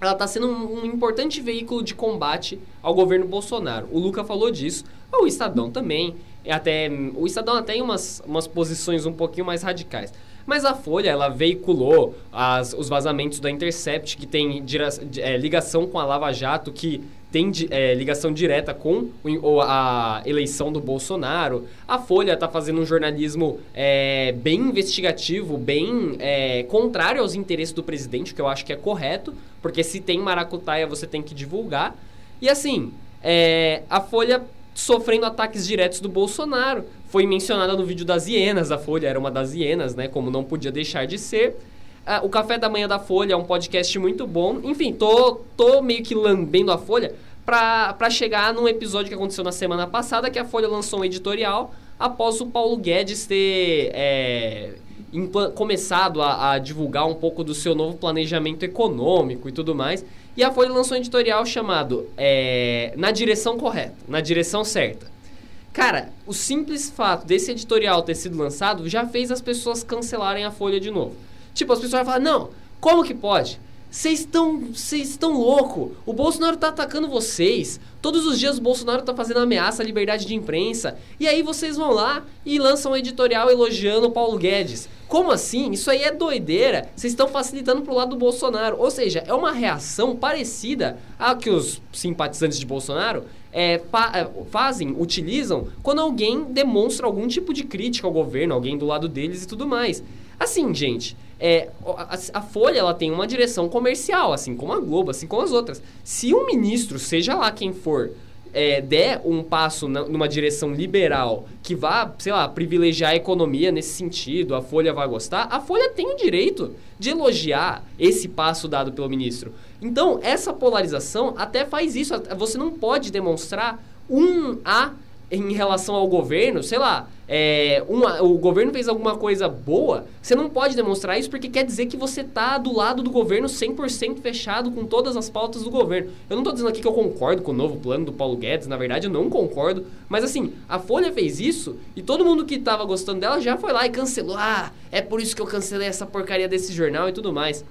ela está sendo um, um, importante veículo de combate ao governo Bolsonaro. O Luca falou disso, o Estadão também. Até, o Estadão até tem umas, umas posições um pouquinho mais radicais. Mas a Folha, ela veiculou as, os vazamentos da Intercept, que tem é, ligação com a Lava Jato, que tem é, ligação direta com a eleição do Bolsonaro. A Folha está fazendo um jornalismo é, bem investigativo, bem é, contrário aos interesses do presidente, que eu acho que é correto, porque se tem maracutaia você tem que divulgar. E assim, é, a Folha sofrendo ataques diretos do Bolsonaro. Foi mencionada no vídeo das hienas, a Folha era uma das hienas, né? Como não podia deixar de ser. Uh, o Café da Manhã da Folha é um podcast muito bom. Enfim, tô, tô meio que lambendo a Folha para chegar num episódio que aconteceu na semana passada, que a Folha lançou um editorial após o Paulo Guedes ter é, começado a, a divulgar um pouco do seu novo planejamento econômico e tudo mais. E a Folha lançou um editorial chamado é, Na Direção Correta, Na Direção Certa. Cara, o simples fato desse editorial ter sido lançado já fez as pessoas cancelarem a Folha de novo. Tipo, as pessoas vão falar, não, como que pode? Vocês estão vocês estão louco. O Bolsonaro tá atacando vocês. Todos os dias o Bolsonaro tá fazendo ameaça à liberdade de imprensa. E aí vocês vão lá e lançam um editorial elogiando o Paulo Guedes. Como assim? Isso aí é doideira. Vocês estão facilitando pro lado do Bolsonaro. Ou seja, é uma reação parecida a que os simpatizantes de Bolsonaro é, é, fazem, utilizam, quando alguém demonstra algum tipo de crítica ao governo, alguém do lado deles e tudo mais. Assim, gente, é, a, a, Folha ela tem uma direção comercial, assim como a Globo, assim como as outras. Se um ministro, seja lá quem for, é, der um passo na, numa direção liberal que vá, sei lá, privilegiar a economia nesse sentido, a Folha vai gostar, a Folha tem o direito de elogiar esse passo dado pelo ministro. Então, essa polarização até faz isso. Você não pode demonstrar um A em relação ao governo, sei lá, é, uma, o governo fez alguma coisa boa, você não pode demonstrar isso porque quer dizer que você está do lado do governo 100% fechado com todas as pautas do governo. Eu não estou dizendo aqui que eu concordo com o novo plano do Paulo Guedes, na verdade eu não concordo, mas assim, a Folha fez isso e todo mundo que estava gostando dela já foi lá e cancelou. Ah, é por isso que eu cancelei essa porcaria desse jornal e tudo mais.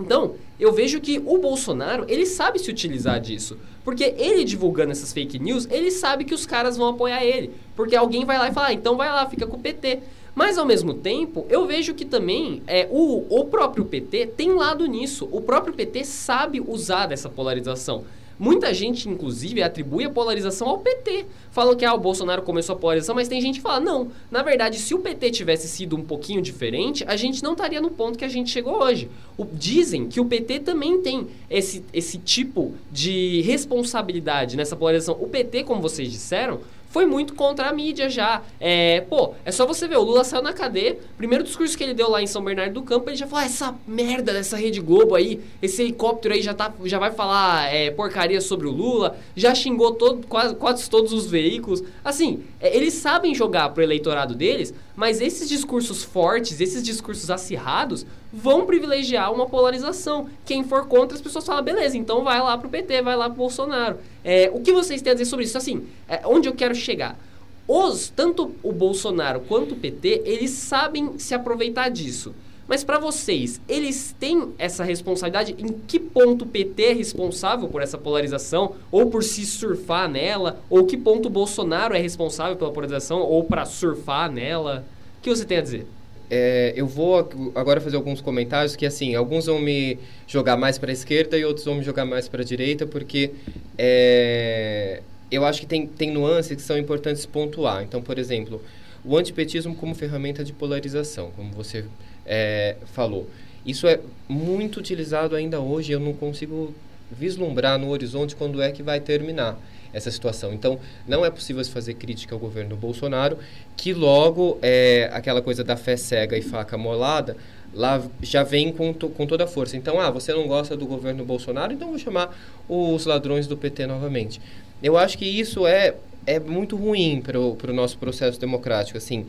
Então, eu vejo que o Bolsonaro, ele sabe se utilizar disso. Porque ele divulgando essas fake news, ele sabe que os caras vão apoiar ele. Porque alguém vai lá e fala, ah, então vai lá, fica com o PT. Mas ao mesmo tempo, eu vejo que também é, o, o próprio PT tem lado nisso. O próprio PT sabe usar dessa polarização. Muita gente, inclusive, atribui a polarização ao PT. Falam que ah, o Bolsonaro começou a polarização, mas tem gente que fala, não, na verdade, se o PT tivesse sido um pouquinho diferente, a gente não estaria no ponto que a gente chegou hoje. O, dizem que o PT também tem esse, esse tipo de responsabilidade nessa polarização. O PT, como vocês disseram, foi muito contra a mídia já. É, pô, é só você ver, o Lula saiu na cadeia, primeiro discurso que ele deu lá em São Bernardo do Campo, ele já falou, ah, essa merda dessa Rede Globo aí, esse helicóptero aí já, tá, já vai falar é, porcaria sobre o Lula, já xingou todo, quase, quase todos os veículos. Assim, é, eles sabem jogar pro eleitorado deles, mas esses discursos fortes, esses discursos acirrados, vão privilegiar uma polarização. Quem for contra, as pessoas falam, beleza, então vai lá pro PT, vai lá pro Bolsonaro. É, o que vocês têm a dizer sobre isso? Assim, é, onde eu quero chegar? Os, tanto o Bolsonaro quanto o PT, eles sabem se aproveitar disso. Mas para vocês, eles têm essa responsabilidade? Em que ponto o PT é responsável por essa polarização? Ou por se surfar nela? Ou que ponto o Bolsonaro é responsável pela polarização? Ou para surfar nela? O que você tem a dizer? É, eu vou agora fazer alguns comentários que, assim, alguns vão me jogar mais para a esquerda e outros vão me jogar mais para a direita, porque é, eu acho que tem, tem nuances que são importantes pontuar. Então, por exemplo, o antipetismo como ferramenta de polarização, como você é, falou. Isso é muito utilizado ainda hoje, eu não consigo vislumbrar no horizonte quando é que vai terminar essa situação. Então, não é possível se fazer crítica ao governo Bolsonaro, que logo é aquela coisa da fé cega e faca molada, lá já vem com, to, com toda a força. Então, ah, você não gosta do governo Bolsonaro, então vou chamar os ladrões do PT novamente. Eu acho que isso é é muito ruim para o nosso processo democrático, assim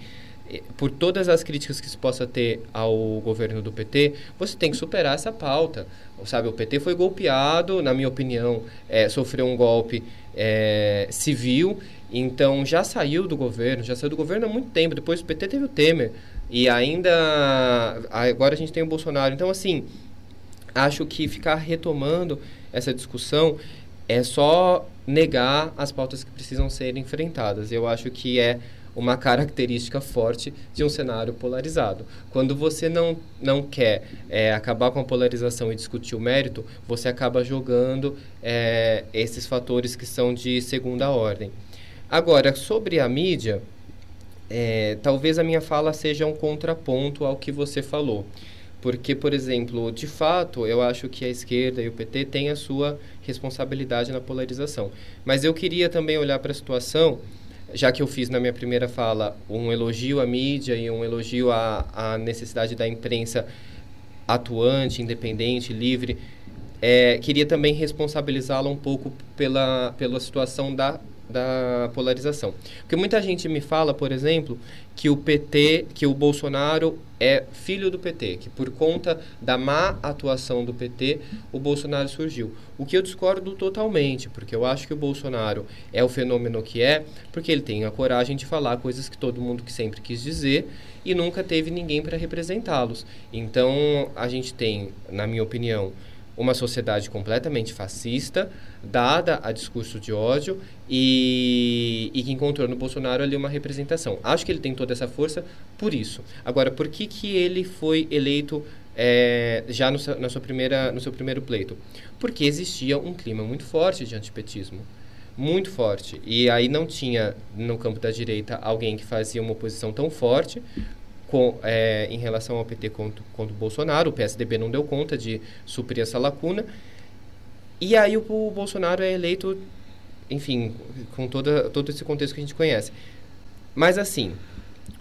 por todas as críticas que se possa ter ao governo do PT, você tem que superar essa pauta. Sabe, o PT foi golpeado, na minha opinião, é, sofreu um golpe é, civil, então já saiu do governo, já saiu do governo há muito tempo. Depois o PT teve o Temer e ainda agora a gente tem o Bolsonaro. Então, assim, acho que ficar retomando essa discussão é só negar as pautas que precisam ser enfrentadas. Eu acho que é uma característica forte de um cenário polarizado. Quando você não, não quer é, acabar com a polarização e discutir o mérito, você acaba jogando é, esses fatores que são de segunda ordem. Agora, sobre a mídia, é, talvez a minha fala seja um contraponto ao que você falou. Porque, por exemplo, de fato, eu acho que a esquerda e o PT têm a sua responsabilidade na polarização. Mas eu queria também olhar para a situação já que eu fiz na minha primeira fala um elogio à mídia e um elogio à, à necessidade da imprensa atuante, independente, livre, é, queria também responsabilizá-la um pouco pela, pela situação da da polarização. Porque muita gente me fala, por exemplo, que o PT, que o Bolsonaro é filho do PT, que por conta da má atuação do PT, o Bolsonaro surgiu. O que eu discordo totalmente, porque eu acho que o Bolsonaro é o fenômeno que é, porque ele tem a coragem de falar coisas que todo mundo que sempre quis dizer e nunca teve ninguém para representá-los. Então, a gente tem, na minha opinião, uma sociedade completamente fascista, dada a discurso de ódio e, e que encontrou no Bolsonaro ali uma representação. Acho que ele tem toda essa força por isso. Agora, por que, que ele foi eleito é, já no, na sua primeira, no seu primeiro pleito? Porque existia um clima muito forte de antipetismo. Muito forte. E aí não tinha no campo da direita alguém que fazia uma oposição tão forte com, é, em relação ao PT contra, contra o Bolsonaro. O PSDB não deu conta de suprir essa lacuna. E aí o, o Bolsonaro é eleito, enfim, com toda, todo esse contexto que a gente conhece. Mas assim,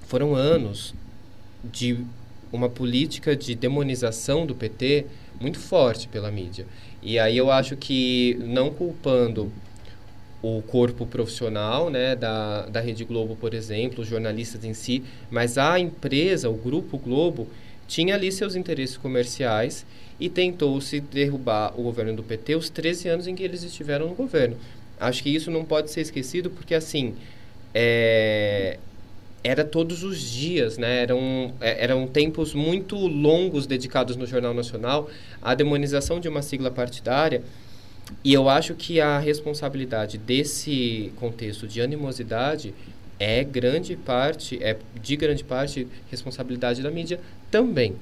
foram anos de uma política de demonização do PT muito forte pela mídia. E aí eu acho que não culpando o corpo profissional né, da, da Rede Globo, por exemplo, os jornalistas em si, mas a empresa, o Grupo Globo, tinha ali seus interesses comerciais e tentou se derrubar o governo do PT os 13 anos em que eles estiveram no governo. Acho que isso não pode ser esquecido porque, assim, é, era todos os dias, né? Eram, é, eram tempos muito longos dedicados no Jornal Nacional à demonização de uma sigla partidária e eu acho que a responsabilidade desse contexto de animosidade é grande parte, é de grande parte responsabilidade da mídia também.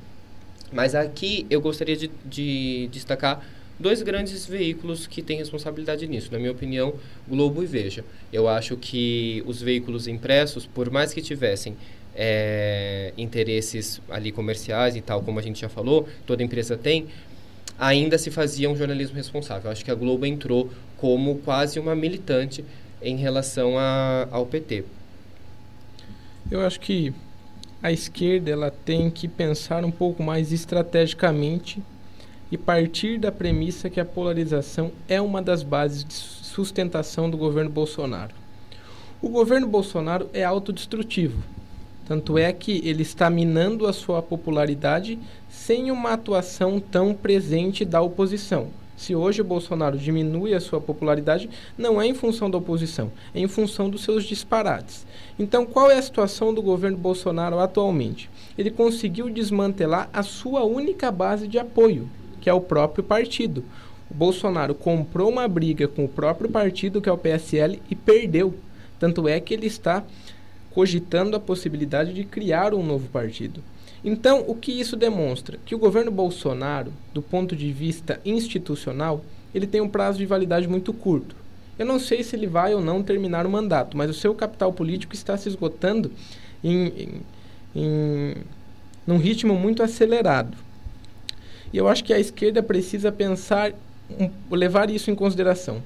Mas aqui eu gostaria de, de destacar dois grandes veículos que têm responsabilidade nisso. Na minha opinião, Globo e Veja. Eu acho que os veículos impressos, por mais que tivessem é, interesses ali comerciais e tal, como a gente já falou, toda empresa tem, ainda se fazia um jornalismo responsável. Acho que a Globo entrou como quase uma militante em relação a, ao PT. Eu acho que a esquerda ela tem que pensar um pouco mais estrategicamente e partir da premissa que a polarização é uma das bases de sustentação do governo Bolsonaro. O governo Bolsonaro é autodestrutivo. Tanto é que ele está minando a sua popularidade sem uma atuação tão presente da oposição. Se hoje o Bolsonaro diminui a sua popularidade, não é em função da oposição, é em função dos seus disparates. Então, qual é a situação do governo Bolsonaro atualmente? Ele conseguiu desmantelar a sua única base de apoio, que é o próprio partido. O Bolsonaro comprou uma briga com o próprio partido, que é o PSL, e perdeu. Tanto é que ele está cogitando a possibilidade de criar um novo partido. Então, o que isso demonstra? Que o governo Bolsonaro, do ponto de vista institucional, ele tem um prazo de validade muito curto. Eu não sei se ele vai ou não terminar o mandato, mas o seu capital político está se esgotando em, em, em num ritmo muito acelerado. E eu acho que a esquerda precisa pensar, levar isso em consideração,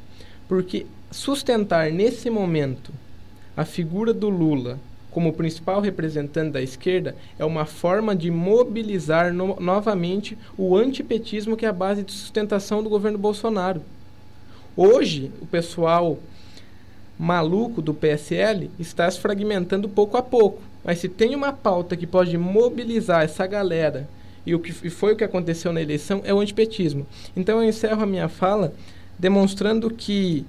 porque sustentar nesse momento a figura do Lula como principal representante da esquerda é uma forma de mobilizar no, novamente o antipetismo que é a base de sustentação do governo Bolsonaro. Hoje, o pessoal maluco do PSL está se fragmentando pouco a pouco. Mas se tem uma pauta que pode mobilizar essa galera, e o que foi o que aconteceu na eleição, é o antipetismo. Então eu encerro a minha fala demonstrando que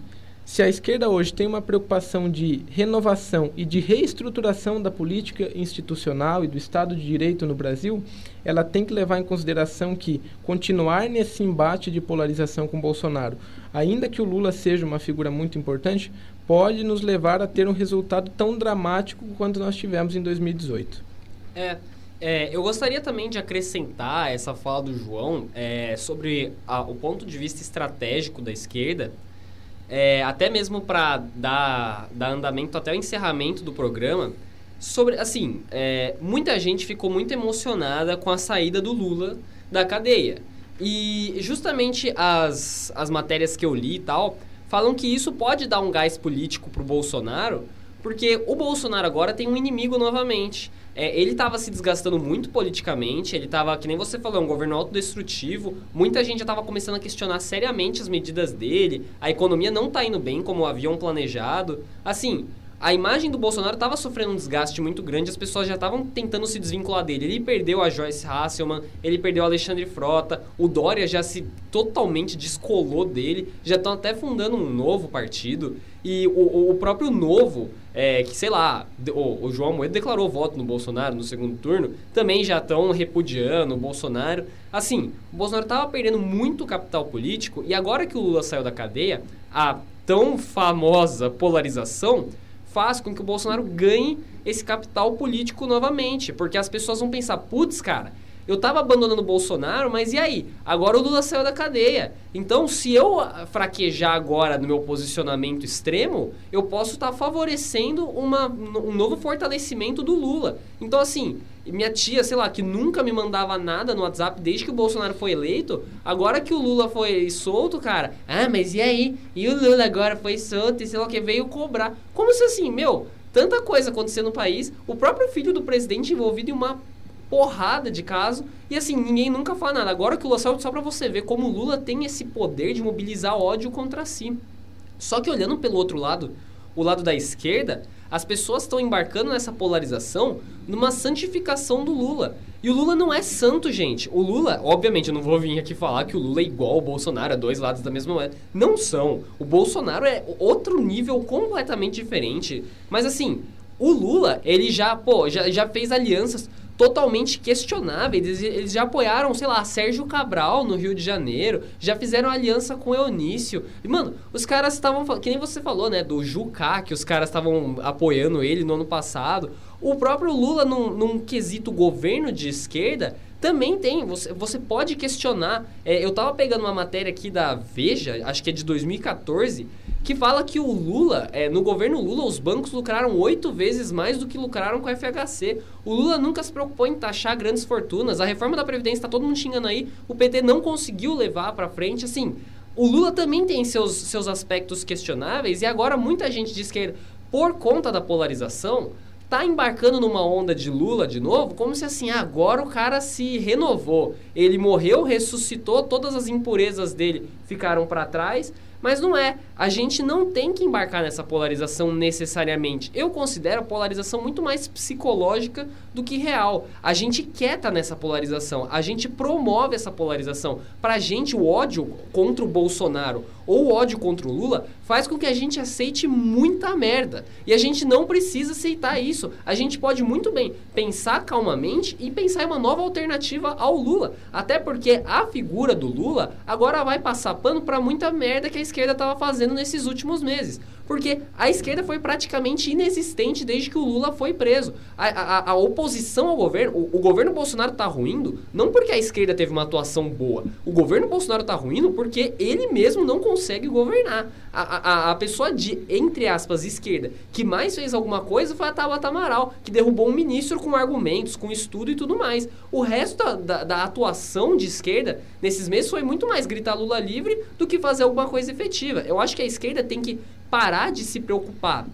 se a esquerda hoje tem uma preocupação de renovação e de reestruturação da política institucional e do Estado de Direito no Brasil, ela tem que levar em consideração que continuar nesse embate de polarização com Bolsonaro, ainda que o Lula seja uma figura muito importante, pode nos levar a ter um resultado tão dramático quanto nós tivemos em 2018. É, é, eu gostaria também de acrescentar essa fala do João é, sobre a, o ponto de vista estratégico da esquerda é, até mesmo para dar, dar andamento até o encerramento do programa, sobre, assim, é, muita gente ficou muito emocionada com a saída do Lula da cadeia. E justamente as, as matérias que eu li e tal, falam que isso pode dar um gás político pro Bolsonaro, porque o Bolsonaro agora tem um inimigo novamente. É, ele estava se desgastando muito politicamente, ele estava, que nem você falou, um governo autodestrutivo. Muita gente já estava começando a questionar seriamente as medidas dele. A economia não está indo bem como haviam planejado. Assim, a imagem do Bolsonaro estava sofrendo um desgaste muito grande, as pessoas já estavam tentando se desvincular dele. Ele perdeu a Joyce Hasselman, ele perdeu o Alexandre Frota, o Dória já se totalmente descolou dele, já estão até fundando um novo partido. E o, o próprio Novo, é, que sei lá, o, o João Moedo declarou voto no Bolsonaro no segundo turno, também já estão repudiando o Bolsonaro. Assim, o Bolsonaro estava perdendo muito capital político e agora que o Lula saiu da cadeia, a tão famosa polarização faz com que o Bolsonaro ganhe esse capital político novamente. Porque as pessoas vão pensar, putz, cara, eu tava abandonando o Bolsonaro, mas e aí? Agora o Lula saiu da cadeia. Então, se eu fraquejar agora no meu posicionamento extremo, eu posso estar tá favorecendo uma, um novo fortalecimento do Lula. Então, assim, minha tia, sei lá, que nunca me mandava nada no WhatsApp desde que o Bolsonaro foi eleito, agora que o Lula foi solto, cara, ah, mas e aí? E o Lula agora foi solto e sei lá o que, veio cobrar. Como se assim, meu, tanta coisa acontecendo no país, o próprio filho do presidente envolvido em uma porrada de caso. E assim, ninguém nunca fala nada. Agora que o Lula só pra você ver como o Lula tem esse poder de mobilizar ódio contra si. Só que olhando pelo outro lado, o lado da esquerda, as pessoas estão embarcando nessa polarização numa santificação do Lula. E o Lula não é santo, gente. O Lula, obviamente, eu não vou vir aqui falar que o Lula é igual ao Bolsonaro, é dois lados da mesma moeda. Não são. O Bolsonaro é outro nível completamente diferente. Mas assim, o Lula, ele já, pô, já, já fez alianças totalmente questionáveis. Eles, eles, já apoiaram, sei lá, Sérgio Cabral no Rio de Janeiro, já fizeram aliança com Eunício. E, mano, os caras estavam, que nem você falou, né, do Jucá, que os caras estavam apoiando ele no ano passado. O próprio Lula, num, num quesito governo de esquerda, também tem. Você, você pode questionar. É, eu tava pegando uma matéria aqui da Veja, acho que é de 2014 que fala que o Lula, é, no governo Lula, os bancos lucraram oito vezes mais do que lucraram com a FHC. O Lula nunca se preocupou em taxar grandes fortunas. A reforma da Previdência, está todo mundo xingando aí, o PT não conseguiu levar para frente. Assim, o Lula também tem seus, seus aspectos questionáveis e agora muita gente de esquerda, por conta da polarização, tá embarcando numa onda de Lula de novo, como se assim, agora o cara se renovou. Ele morreu, ressuscitou, todas as impurezas dele ficaram para trás mas não é. A gente não tem que embarcar nessa polarização necessariamente. Eu considero a polarização muito mais psicológica do que real. A gente quer estar tá nessa polarização. A gente promove essa polarização. Pra gente, o ódio contra o Bolsonaro ou ódio contra o Lula faz com que a gente aceite muita merda. E a gente não precisa aceitar isso. A gente pode muito bem pensar calmamente e pensar em uma nova alternativa ao Lula. Até porque a figura do Lula agora vai passar pano para muita merda que a esquerda estava fazendo nesses últimos meses. Porque a esquerda foi praticamente inexistente desde que o Lula foi preso. A, a, a oposição ao governo, o, o, governo Bolsonaro está ruindo, não porque a esquerda teve uma atuação boa. O governo Bolsonaro está ruindo porque ele mesmo não consegue governar. A, a, a pessoa de, entre aspas, esquerda, que mais fez alguma coisa foi a Tabata Amaral, que derrubou um ministro com argumentos, com estudo e tudo mais. O resto da, da, da atuação de esquerda nesses meses foi muito mais gritar Lula livre do que fazer alguma coisa efetiva. Eu acho que a esquerda tem que parar de se preocupar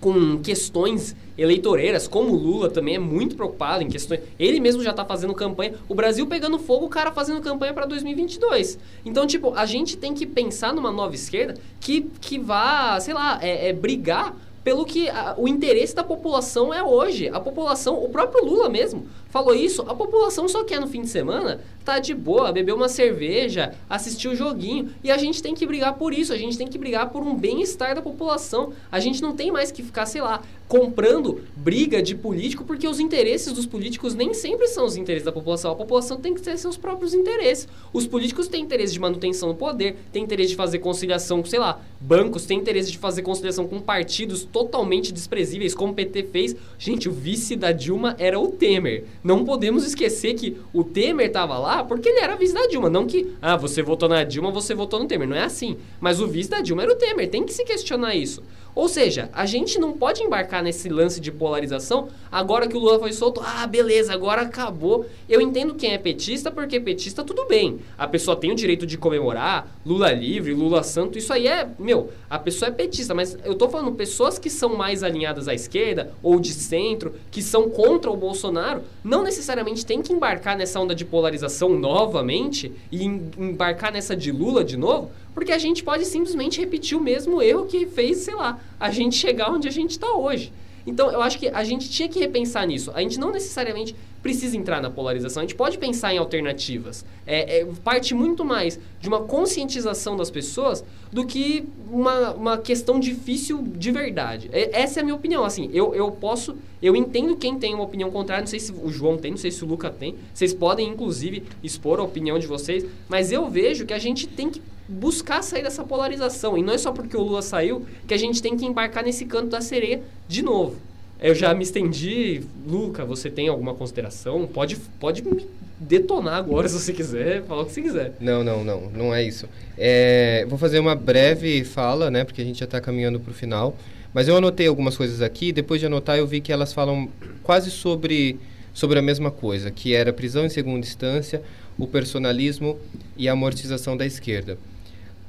com questões eleitoreiras, como o Lula também é muito preocupado em questões. Ele mesmo já está fazendo campanha. O Brasil pegando fogo, o cara fazendo campanha para 2022. Então, tipo, a gente tem que pensar numa nova esquerda que, que vá, sei lá, é, é brigar pelo que a, o interesse da população é hoje. A população, o próprio Lula mesmo, falou isso, a população só quer no fim de semana tá de boa, beber uma cerveja, assistir o joguinho. E a gente tem que brigar por isso, a gente tem que brigar por um bem-estar da população. A gente não tem mais que ficar, sei lá, comprando briga de político, porque os interesses dos políticos nem sempre são os interesses da população. A população tem que ter seus próprios interesses. Os políticos têm interesse de manutenção do poder, têm interesse de fazer conciliação com, sei lá, bancos, têm interesse de fazer conciliação com partidos totalmente desprezíveis, como o PT fez. Gente, o vice da Dilma era o Temer não podemos esquecer que o Temer estava lá porque ele era vice da Dilma. Não que, ah, você votou na Dilma, você votou no Temer. Não é assim. Mas o vice da Dilma era o Temer. Tem que se questionar isso. Ou seja, a gente não pode embarcar nesse lance de polarização agora que o Lula foi solto. Ah, beleza, agora acabou. Eu entendo quem é petista, porque petista tudo bem. A pessoa tem o direito de comemorar, Lula livre, Lula santo, isso aí é, meu, a pessoa é petista, mas eu tô falando pessoas que são mais alinhadas à esquerda ou de centro, que são contra o Bolsonaro, não necessariamente tem que embarcar nessa onda de polarização novamente e embarcar nessa de Lula de novo, porque a gente pode simplesmente repetir o mesmo erro que fez, sei lá, a gente chegar onde a gente está hoje. Então, eu acho que a gente tinha que repensar nisso. A gente não necessariamente precisa entrar na polarização. A gente pode pensar em alternativas. É, é, parte muito mais de uma conscientização das pessoas do que uma, uma questão difícil de verdade. É, essa é a minha opinião. Assim, eu, eu posso... Eu entendo quem tem uma opinião contrária. Não sei se o João tem, não sei se o Luca tem. Vocês podem, inclusive, expor a opinião de vocês. Mas eu vejo que a gente tem que buscar sair dessa polarização. E não é só porque o Lula saiu que a gente tem que embarcar nesse canto da sereia de novo. Eu já me estendi. Luca, você tem alguma consideração? Pode, pode me detonar agora se você quiser, falar o que você quiser. Não, não, não, não é isso. É, vou fazer uma breve fala, né, porque a gente já está caminhando para o final. Mas eu anotei algumas coisas aqui, depois de anotar eu vi que elas falam quase sobre, sobre a mesma coisa, que era prisão em segunda instância, o personalismo e a amortização da esquerda.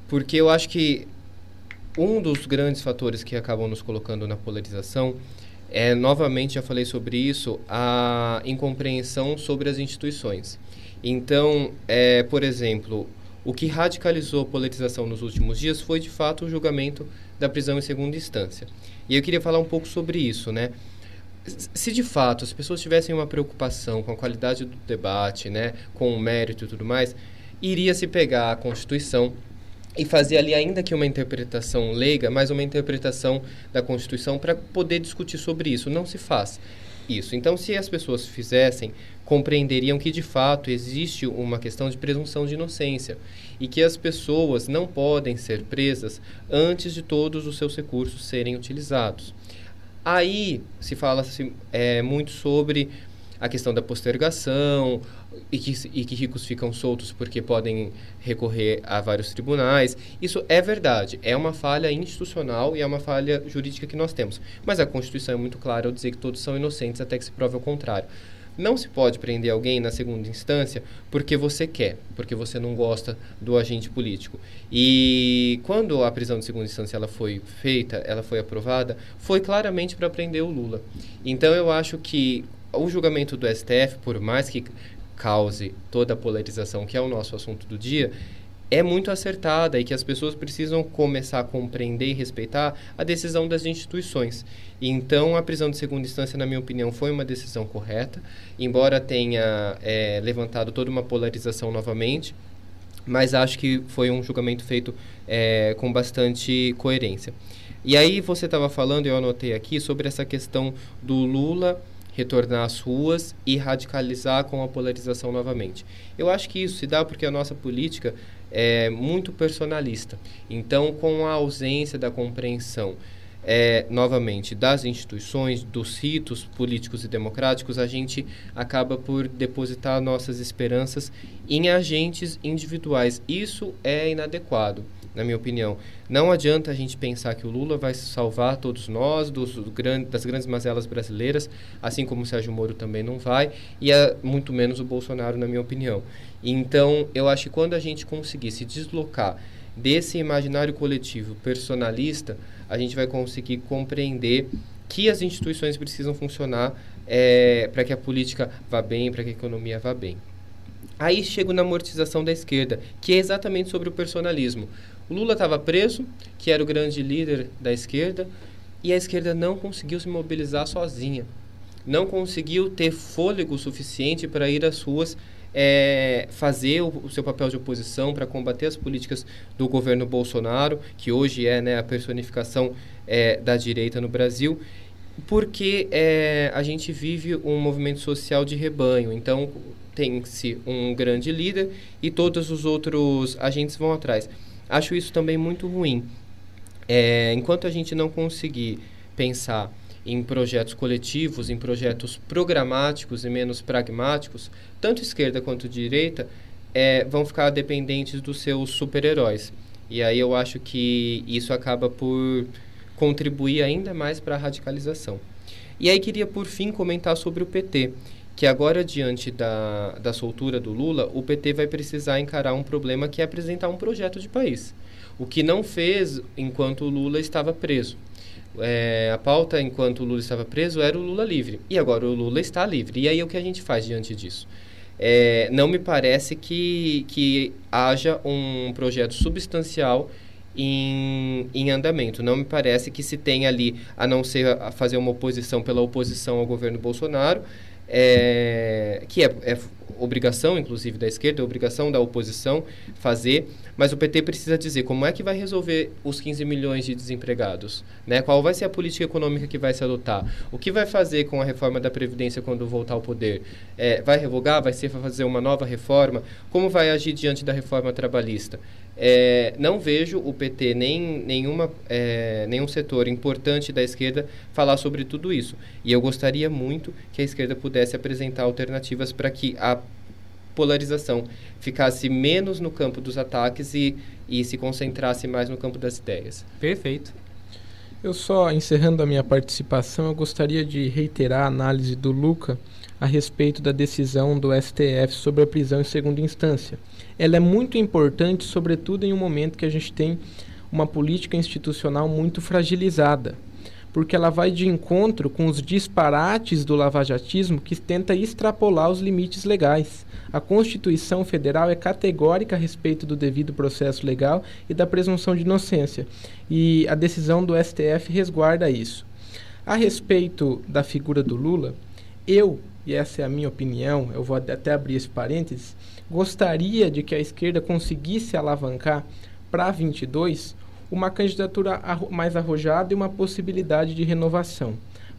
Porque eu acho que um dos grandes fatores que acabam nos colocando na polarização é, novamente, já falei sobre isso, a incompreensão sobre as instituições. Então, é, por exemplo, o que radicalizou a polarização nos últimos dias foi, de fato, o julgamento da prisão em segunda instância. E eu queria falar um pouco sobre isso, né? Se de fato as pessoas tivessem uma preocupação com a qualidade do debate, né, com o mérito e tudo mais, iria se pegar a Constituição e fazer ali ainda que uma interpretação leiga, mas uma interpretação da Constituição para poder discutir sobre isso. Não se faz isso. Então, se as pessoas fizessem, compreenderiam que de fato existe uma questão de presunção de inocência e que as pessoas não podem ser presas antes de todos os seus recursos serem utilizados. Aí se fala -se, é, muito sobre a questão da postergação e que, e que ricos ficam soltos porque podem recorrer a vários tribunais. Isso é verdade, é uma falha institucional e é uma falha jurídica que nós temos. Mas a Constituição é muito clara ao dizer que todos são inocentes até que se prove o contrário. Não se pode prender alguém na segunda instância porque você quer, porque você não gosta do agente político. E quando a prisão de segunda instância ela foi feita, ela foi aprovada, foi claramente para prender o Lula. Então eu acho que o julgamento do STF, por mais que cause toda a polarização que é o nosso assunto do dia, é muito acertada e que as pessoas precisam começar a compreender e respeitar a decisão das instituições. Então, a prisão de segunda instância, na minha opinião, foi uma decisão correta, embora tenha é, levantado toda uma polarização novamente, mas acho que foi um julgamento feito é, com bastante coerência. E aí você estava falando, eu anotei aqui, sobre essa questão do Lula retornar às ruas e radicalizar com a polarização novamente. Eu acho que isso se dá porque a nossa política é muito personalista. Então, com a ausência da compreensão é, novamente das instituições, dos ritos políticos e democráticos, a gente acaba por depositar nossas esperanças em agentes individuais. Isso é inadequado na minha opinião. Não adianta a gente pensar que o Lula vai salvar todos nós dos, do das grandes mazelas brasileiras, assim como o Sérgio Moro também não vai, e é muito menos o Bolsonaro, na minha opinião. Então, eu acho que quando a gente conseguir se deslocar desse imaginário coletivo personalista, a gente vai conseguir compreender que as instituições precisam funcionar é, para que a política vá bem, para que a economia vá bem. Aí chego na amortização da esquerda, que é exatamente sobre o personalismo. O Lula estava preso, que era o grande líder da esquerda, e a esquerda não conseguiu se mobilizar sozinha. Não conseguiu ter fôlego suficiente para ir às ruas é, fazer o, o, seu papel de oposição para combater as políticas do governo Bolsonaro, que hoje é né, a personificação é, da direita no Brasil, porque é, a gente vive um movimento social de rebanho. Então, tem-se um grande líder e todos os outros agentes vão atrás. Acho isso também muito ruim. É, enquanto a gente não conseguir pensar em projetos coletivos, em projetos programáticos e menos pragmáticos, tanto esquerda quanto direita é, vão ficar dependentes dos seus super-heróis. E aí eu acho que isso acaba por contribuir ainda mais para a radicalização. E aí queria, por fim, comentar sobre o PT, que agora, diante da, da soltura do Lula, o PT vai precisar encarar um problema que é apresentar um projeto de país. O que não fez enquanto o Lula estava preso. É, a pauta, enquanto o Lula estava preso, era o Lula livre. E agora o Lula está livre. E aí o que a gente faz diante disso? É, não me parece que, que haja um projeto substancial em, em andamento. Não me parece que se tenha ali, a não ser a fazer uma oposição pela oposição ao governo Bolsonaro, é, que é, é obrigação, inclusive, da esquerda, é obrigação da oposição fazer, mas o PT precisa dizer como é que vai resolver os 15 milhões de desempregados, né? Qual vai ser a política econômica que vai se adotar? O que vai fazer com a reforma da Previdência quando voltar ao poder? É, vai revogar? Vai ser fazer uma nova reforma? Como vai agir diante da reforma trabalhista? É, não vejo o PT nem nenhuma, é, nenhum setor importante da esquerda falar sobre tudo isso. E eu gostaria muito que a esquerda pudesse apresentar alternativas para que a polarização ficasse menos no campo dos ataques e, e se concentrasse mais no campo das ideias. Perfeito. Eu só, encerrando a minha participação, eu gostaria de reiterar a análise do Luca a respeito da decisão do STF sobre a prisão em segunda instância. Ela é muito importante, sobretudo em um momento que a gente tem uma política institucional muito fragilizada, porque ela vai de encontro com os disparates do lavajatismo que tenta extrapolar os limites legais. A Constituição Federal é categórica a respeito do devido processo legal e da presunção de inocência, e a decisão do STF resguarda isso. A respeito da figura do Lula, eu e essa é a minha opinião, eu vou até abrir esse parênteses, gostaria de que a esquerda conseguisse alavancar para 22 uma candidatura mais arrojada e uma possibilidade de renovação.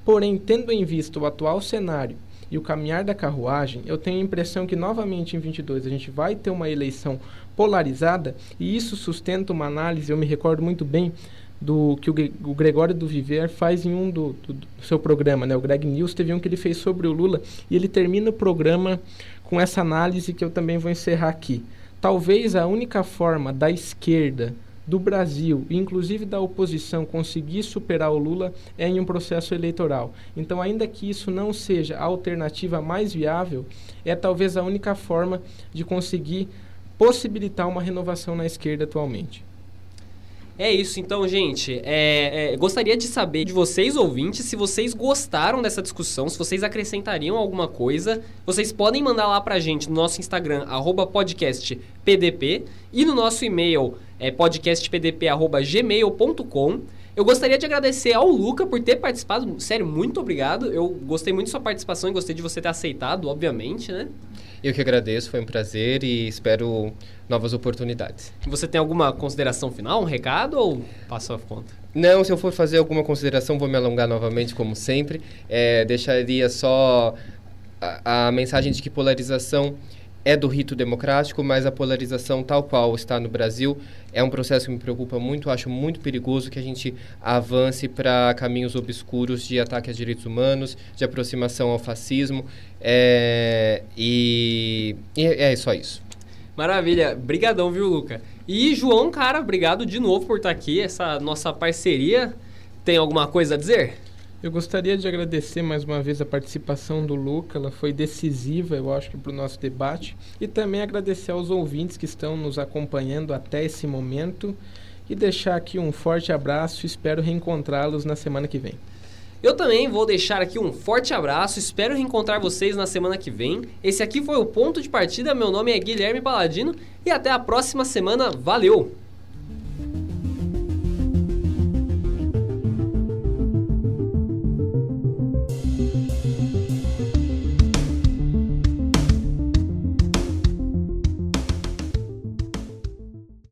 Porém, tendo em vista o atual cenário e o caminhar da carruagem, eu tenho a impressão que novamente em 22 a gente vai ter uma eleição polarizada e isso sustenta uma análise, eu me recordo muito bem do que o, Gregório do Viver faz em um do, do, do, seu programa, né? O Greg News teve um que ele fez sobre o Lula e ele termina o programa com essa análise que eu também vou encerrar aqui. Talvez a única forma da esquerda do Brasil, inclusive da oposição, conseguir superar o Lula é em um processo eleitoral. Então, ainda que isso não seja a alternativa mais viável, é talvez a única forma de conseguir possibilitar uma renovação na esquerda atualmente. É isso, então, gente. É, é, gostaria de saber de vocês, ouvintes, se vocês gostaram dessa discussão, se vocês acrescentariam alguma coisa. Vocês podem mandar lá pra gente no nosso Instagram, podcastpdp, e no nosso e-mail, é, podcastpdp.gmail.com. Eu gostaria de agradecer ao Luca por ter participado. Sério, muito obrigado. Eu gostei muito da sua participação e gostei de você ter aceitado, obviamente, né? Eu que agradeço, foi um prazer e espero novas oportunidades. Você tem alguma consideração final, um recado ou passa a conta? Não, se eu for fazer alguma consideração, vou me alongar novamente, como sempre. É, deixaria só a, a mensagem de que polarização é do rito democrático, mas a polarização tal qual está no Brasil é um processo que me preocupa muito. Acho muito perigoso que a gente avance para caminhos obscuros de ataque a direitos humanos, de aproximação ao fascismo. É, e, e é só isso. Maravilha. Brigadão, viu, Luca? E João, cara, obrigado de novo por estar aqui, essa nossa parceria. Tem alguma coisa a dizer? Eu gostaria de agradecer mais uma vez a participação do Luca, ela foi decisiva, eu acho, para o nosso debate. E também agradecer aos ouvintes que estão nos acompanhando até esse momento. E deixar aqui um forte abraço, espero reencontrá-los na semana que vem. Eu também vou deixar aqui um forte abraço, espero reencontrar vocês na semana que vem. Esse aqui foi o ponto de partida, meu nome é Guilherme Paladino e até a próxima semana, valeu!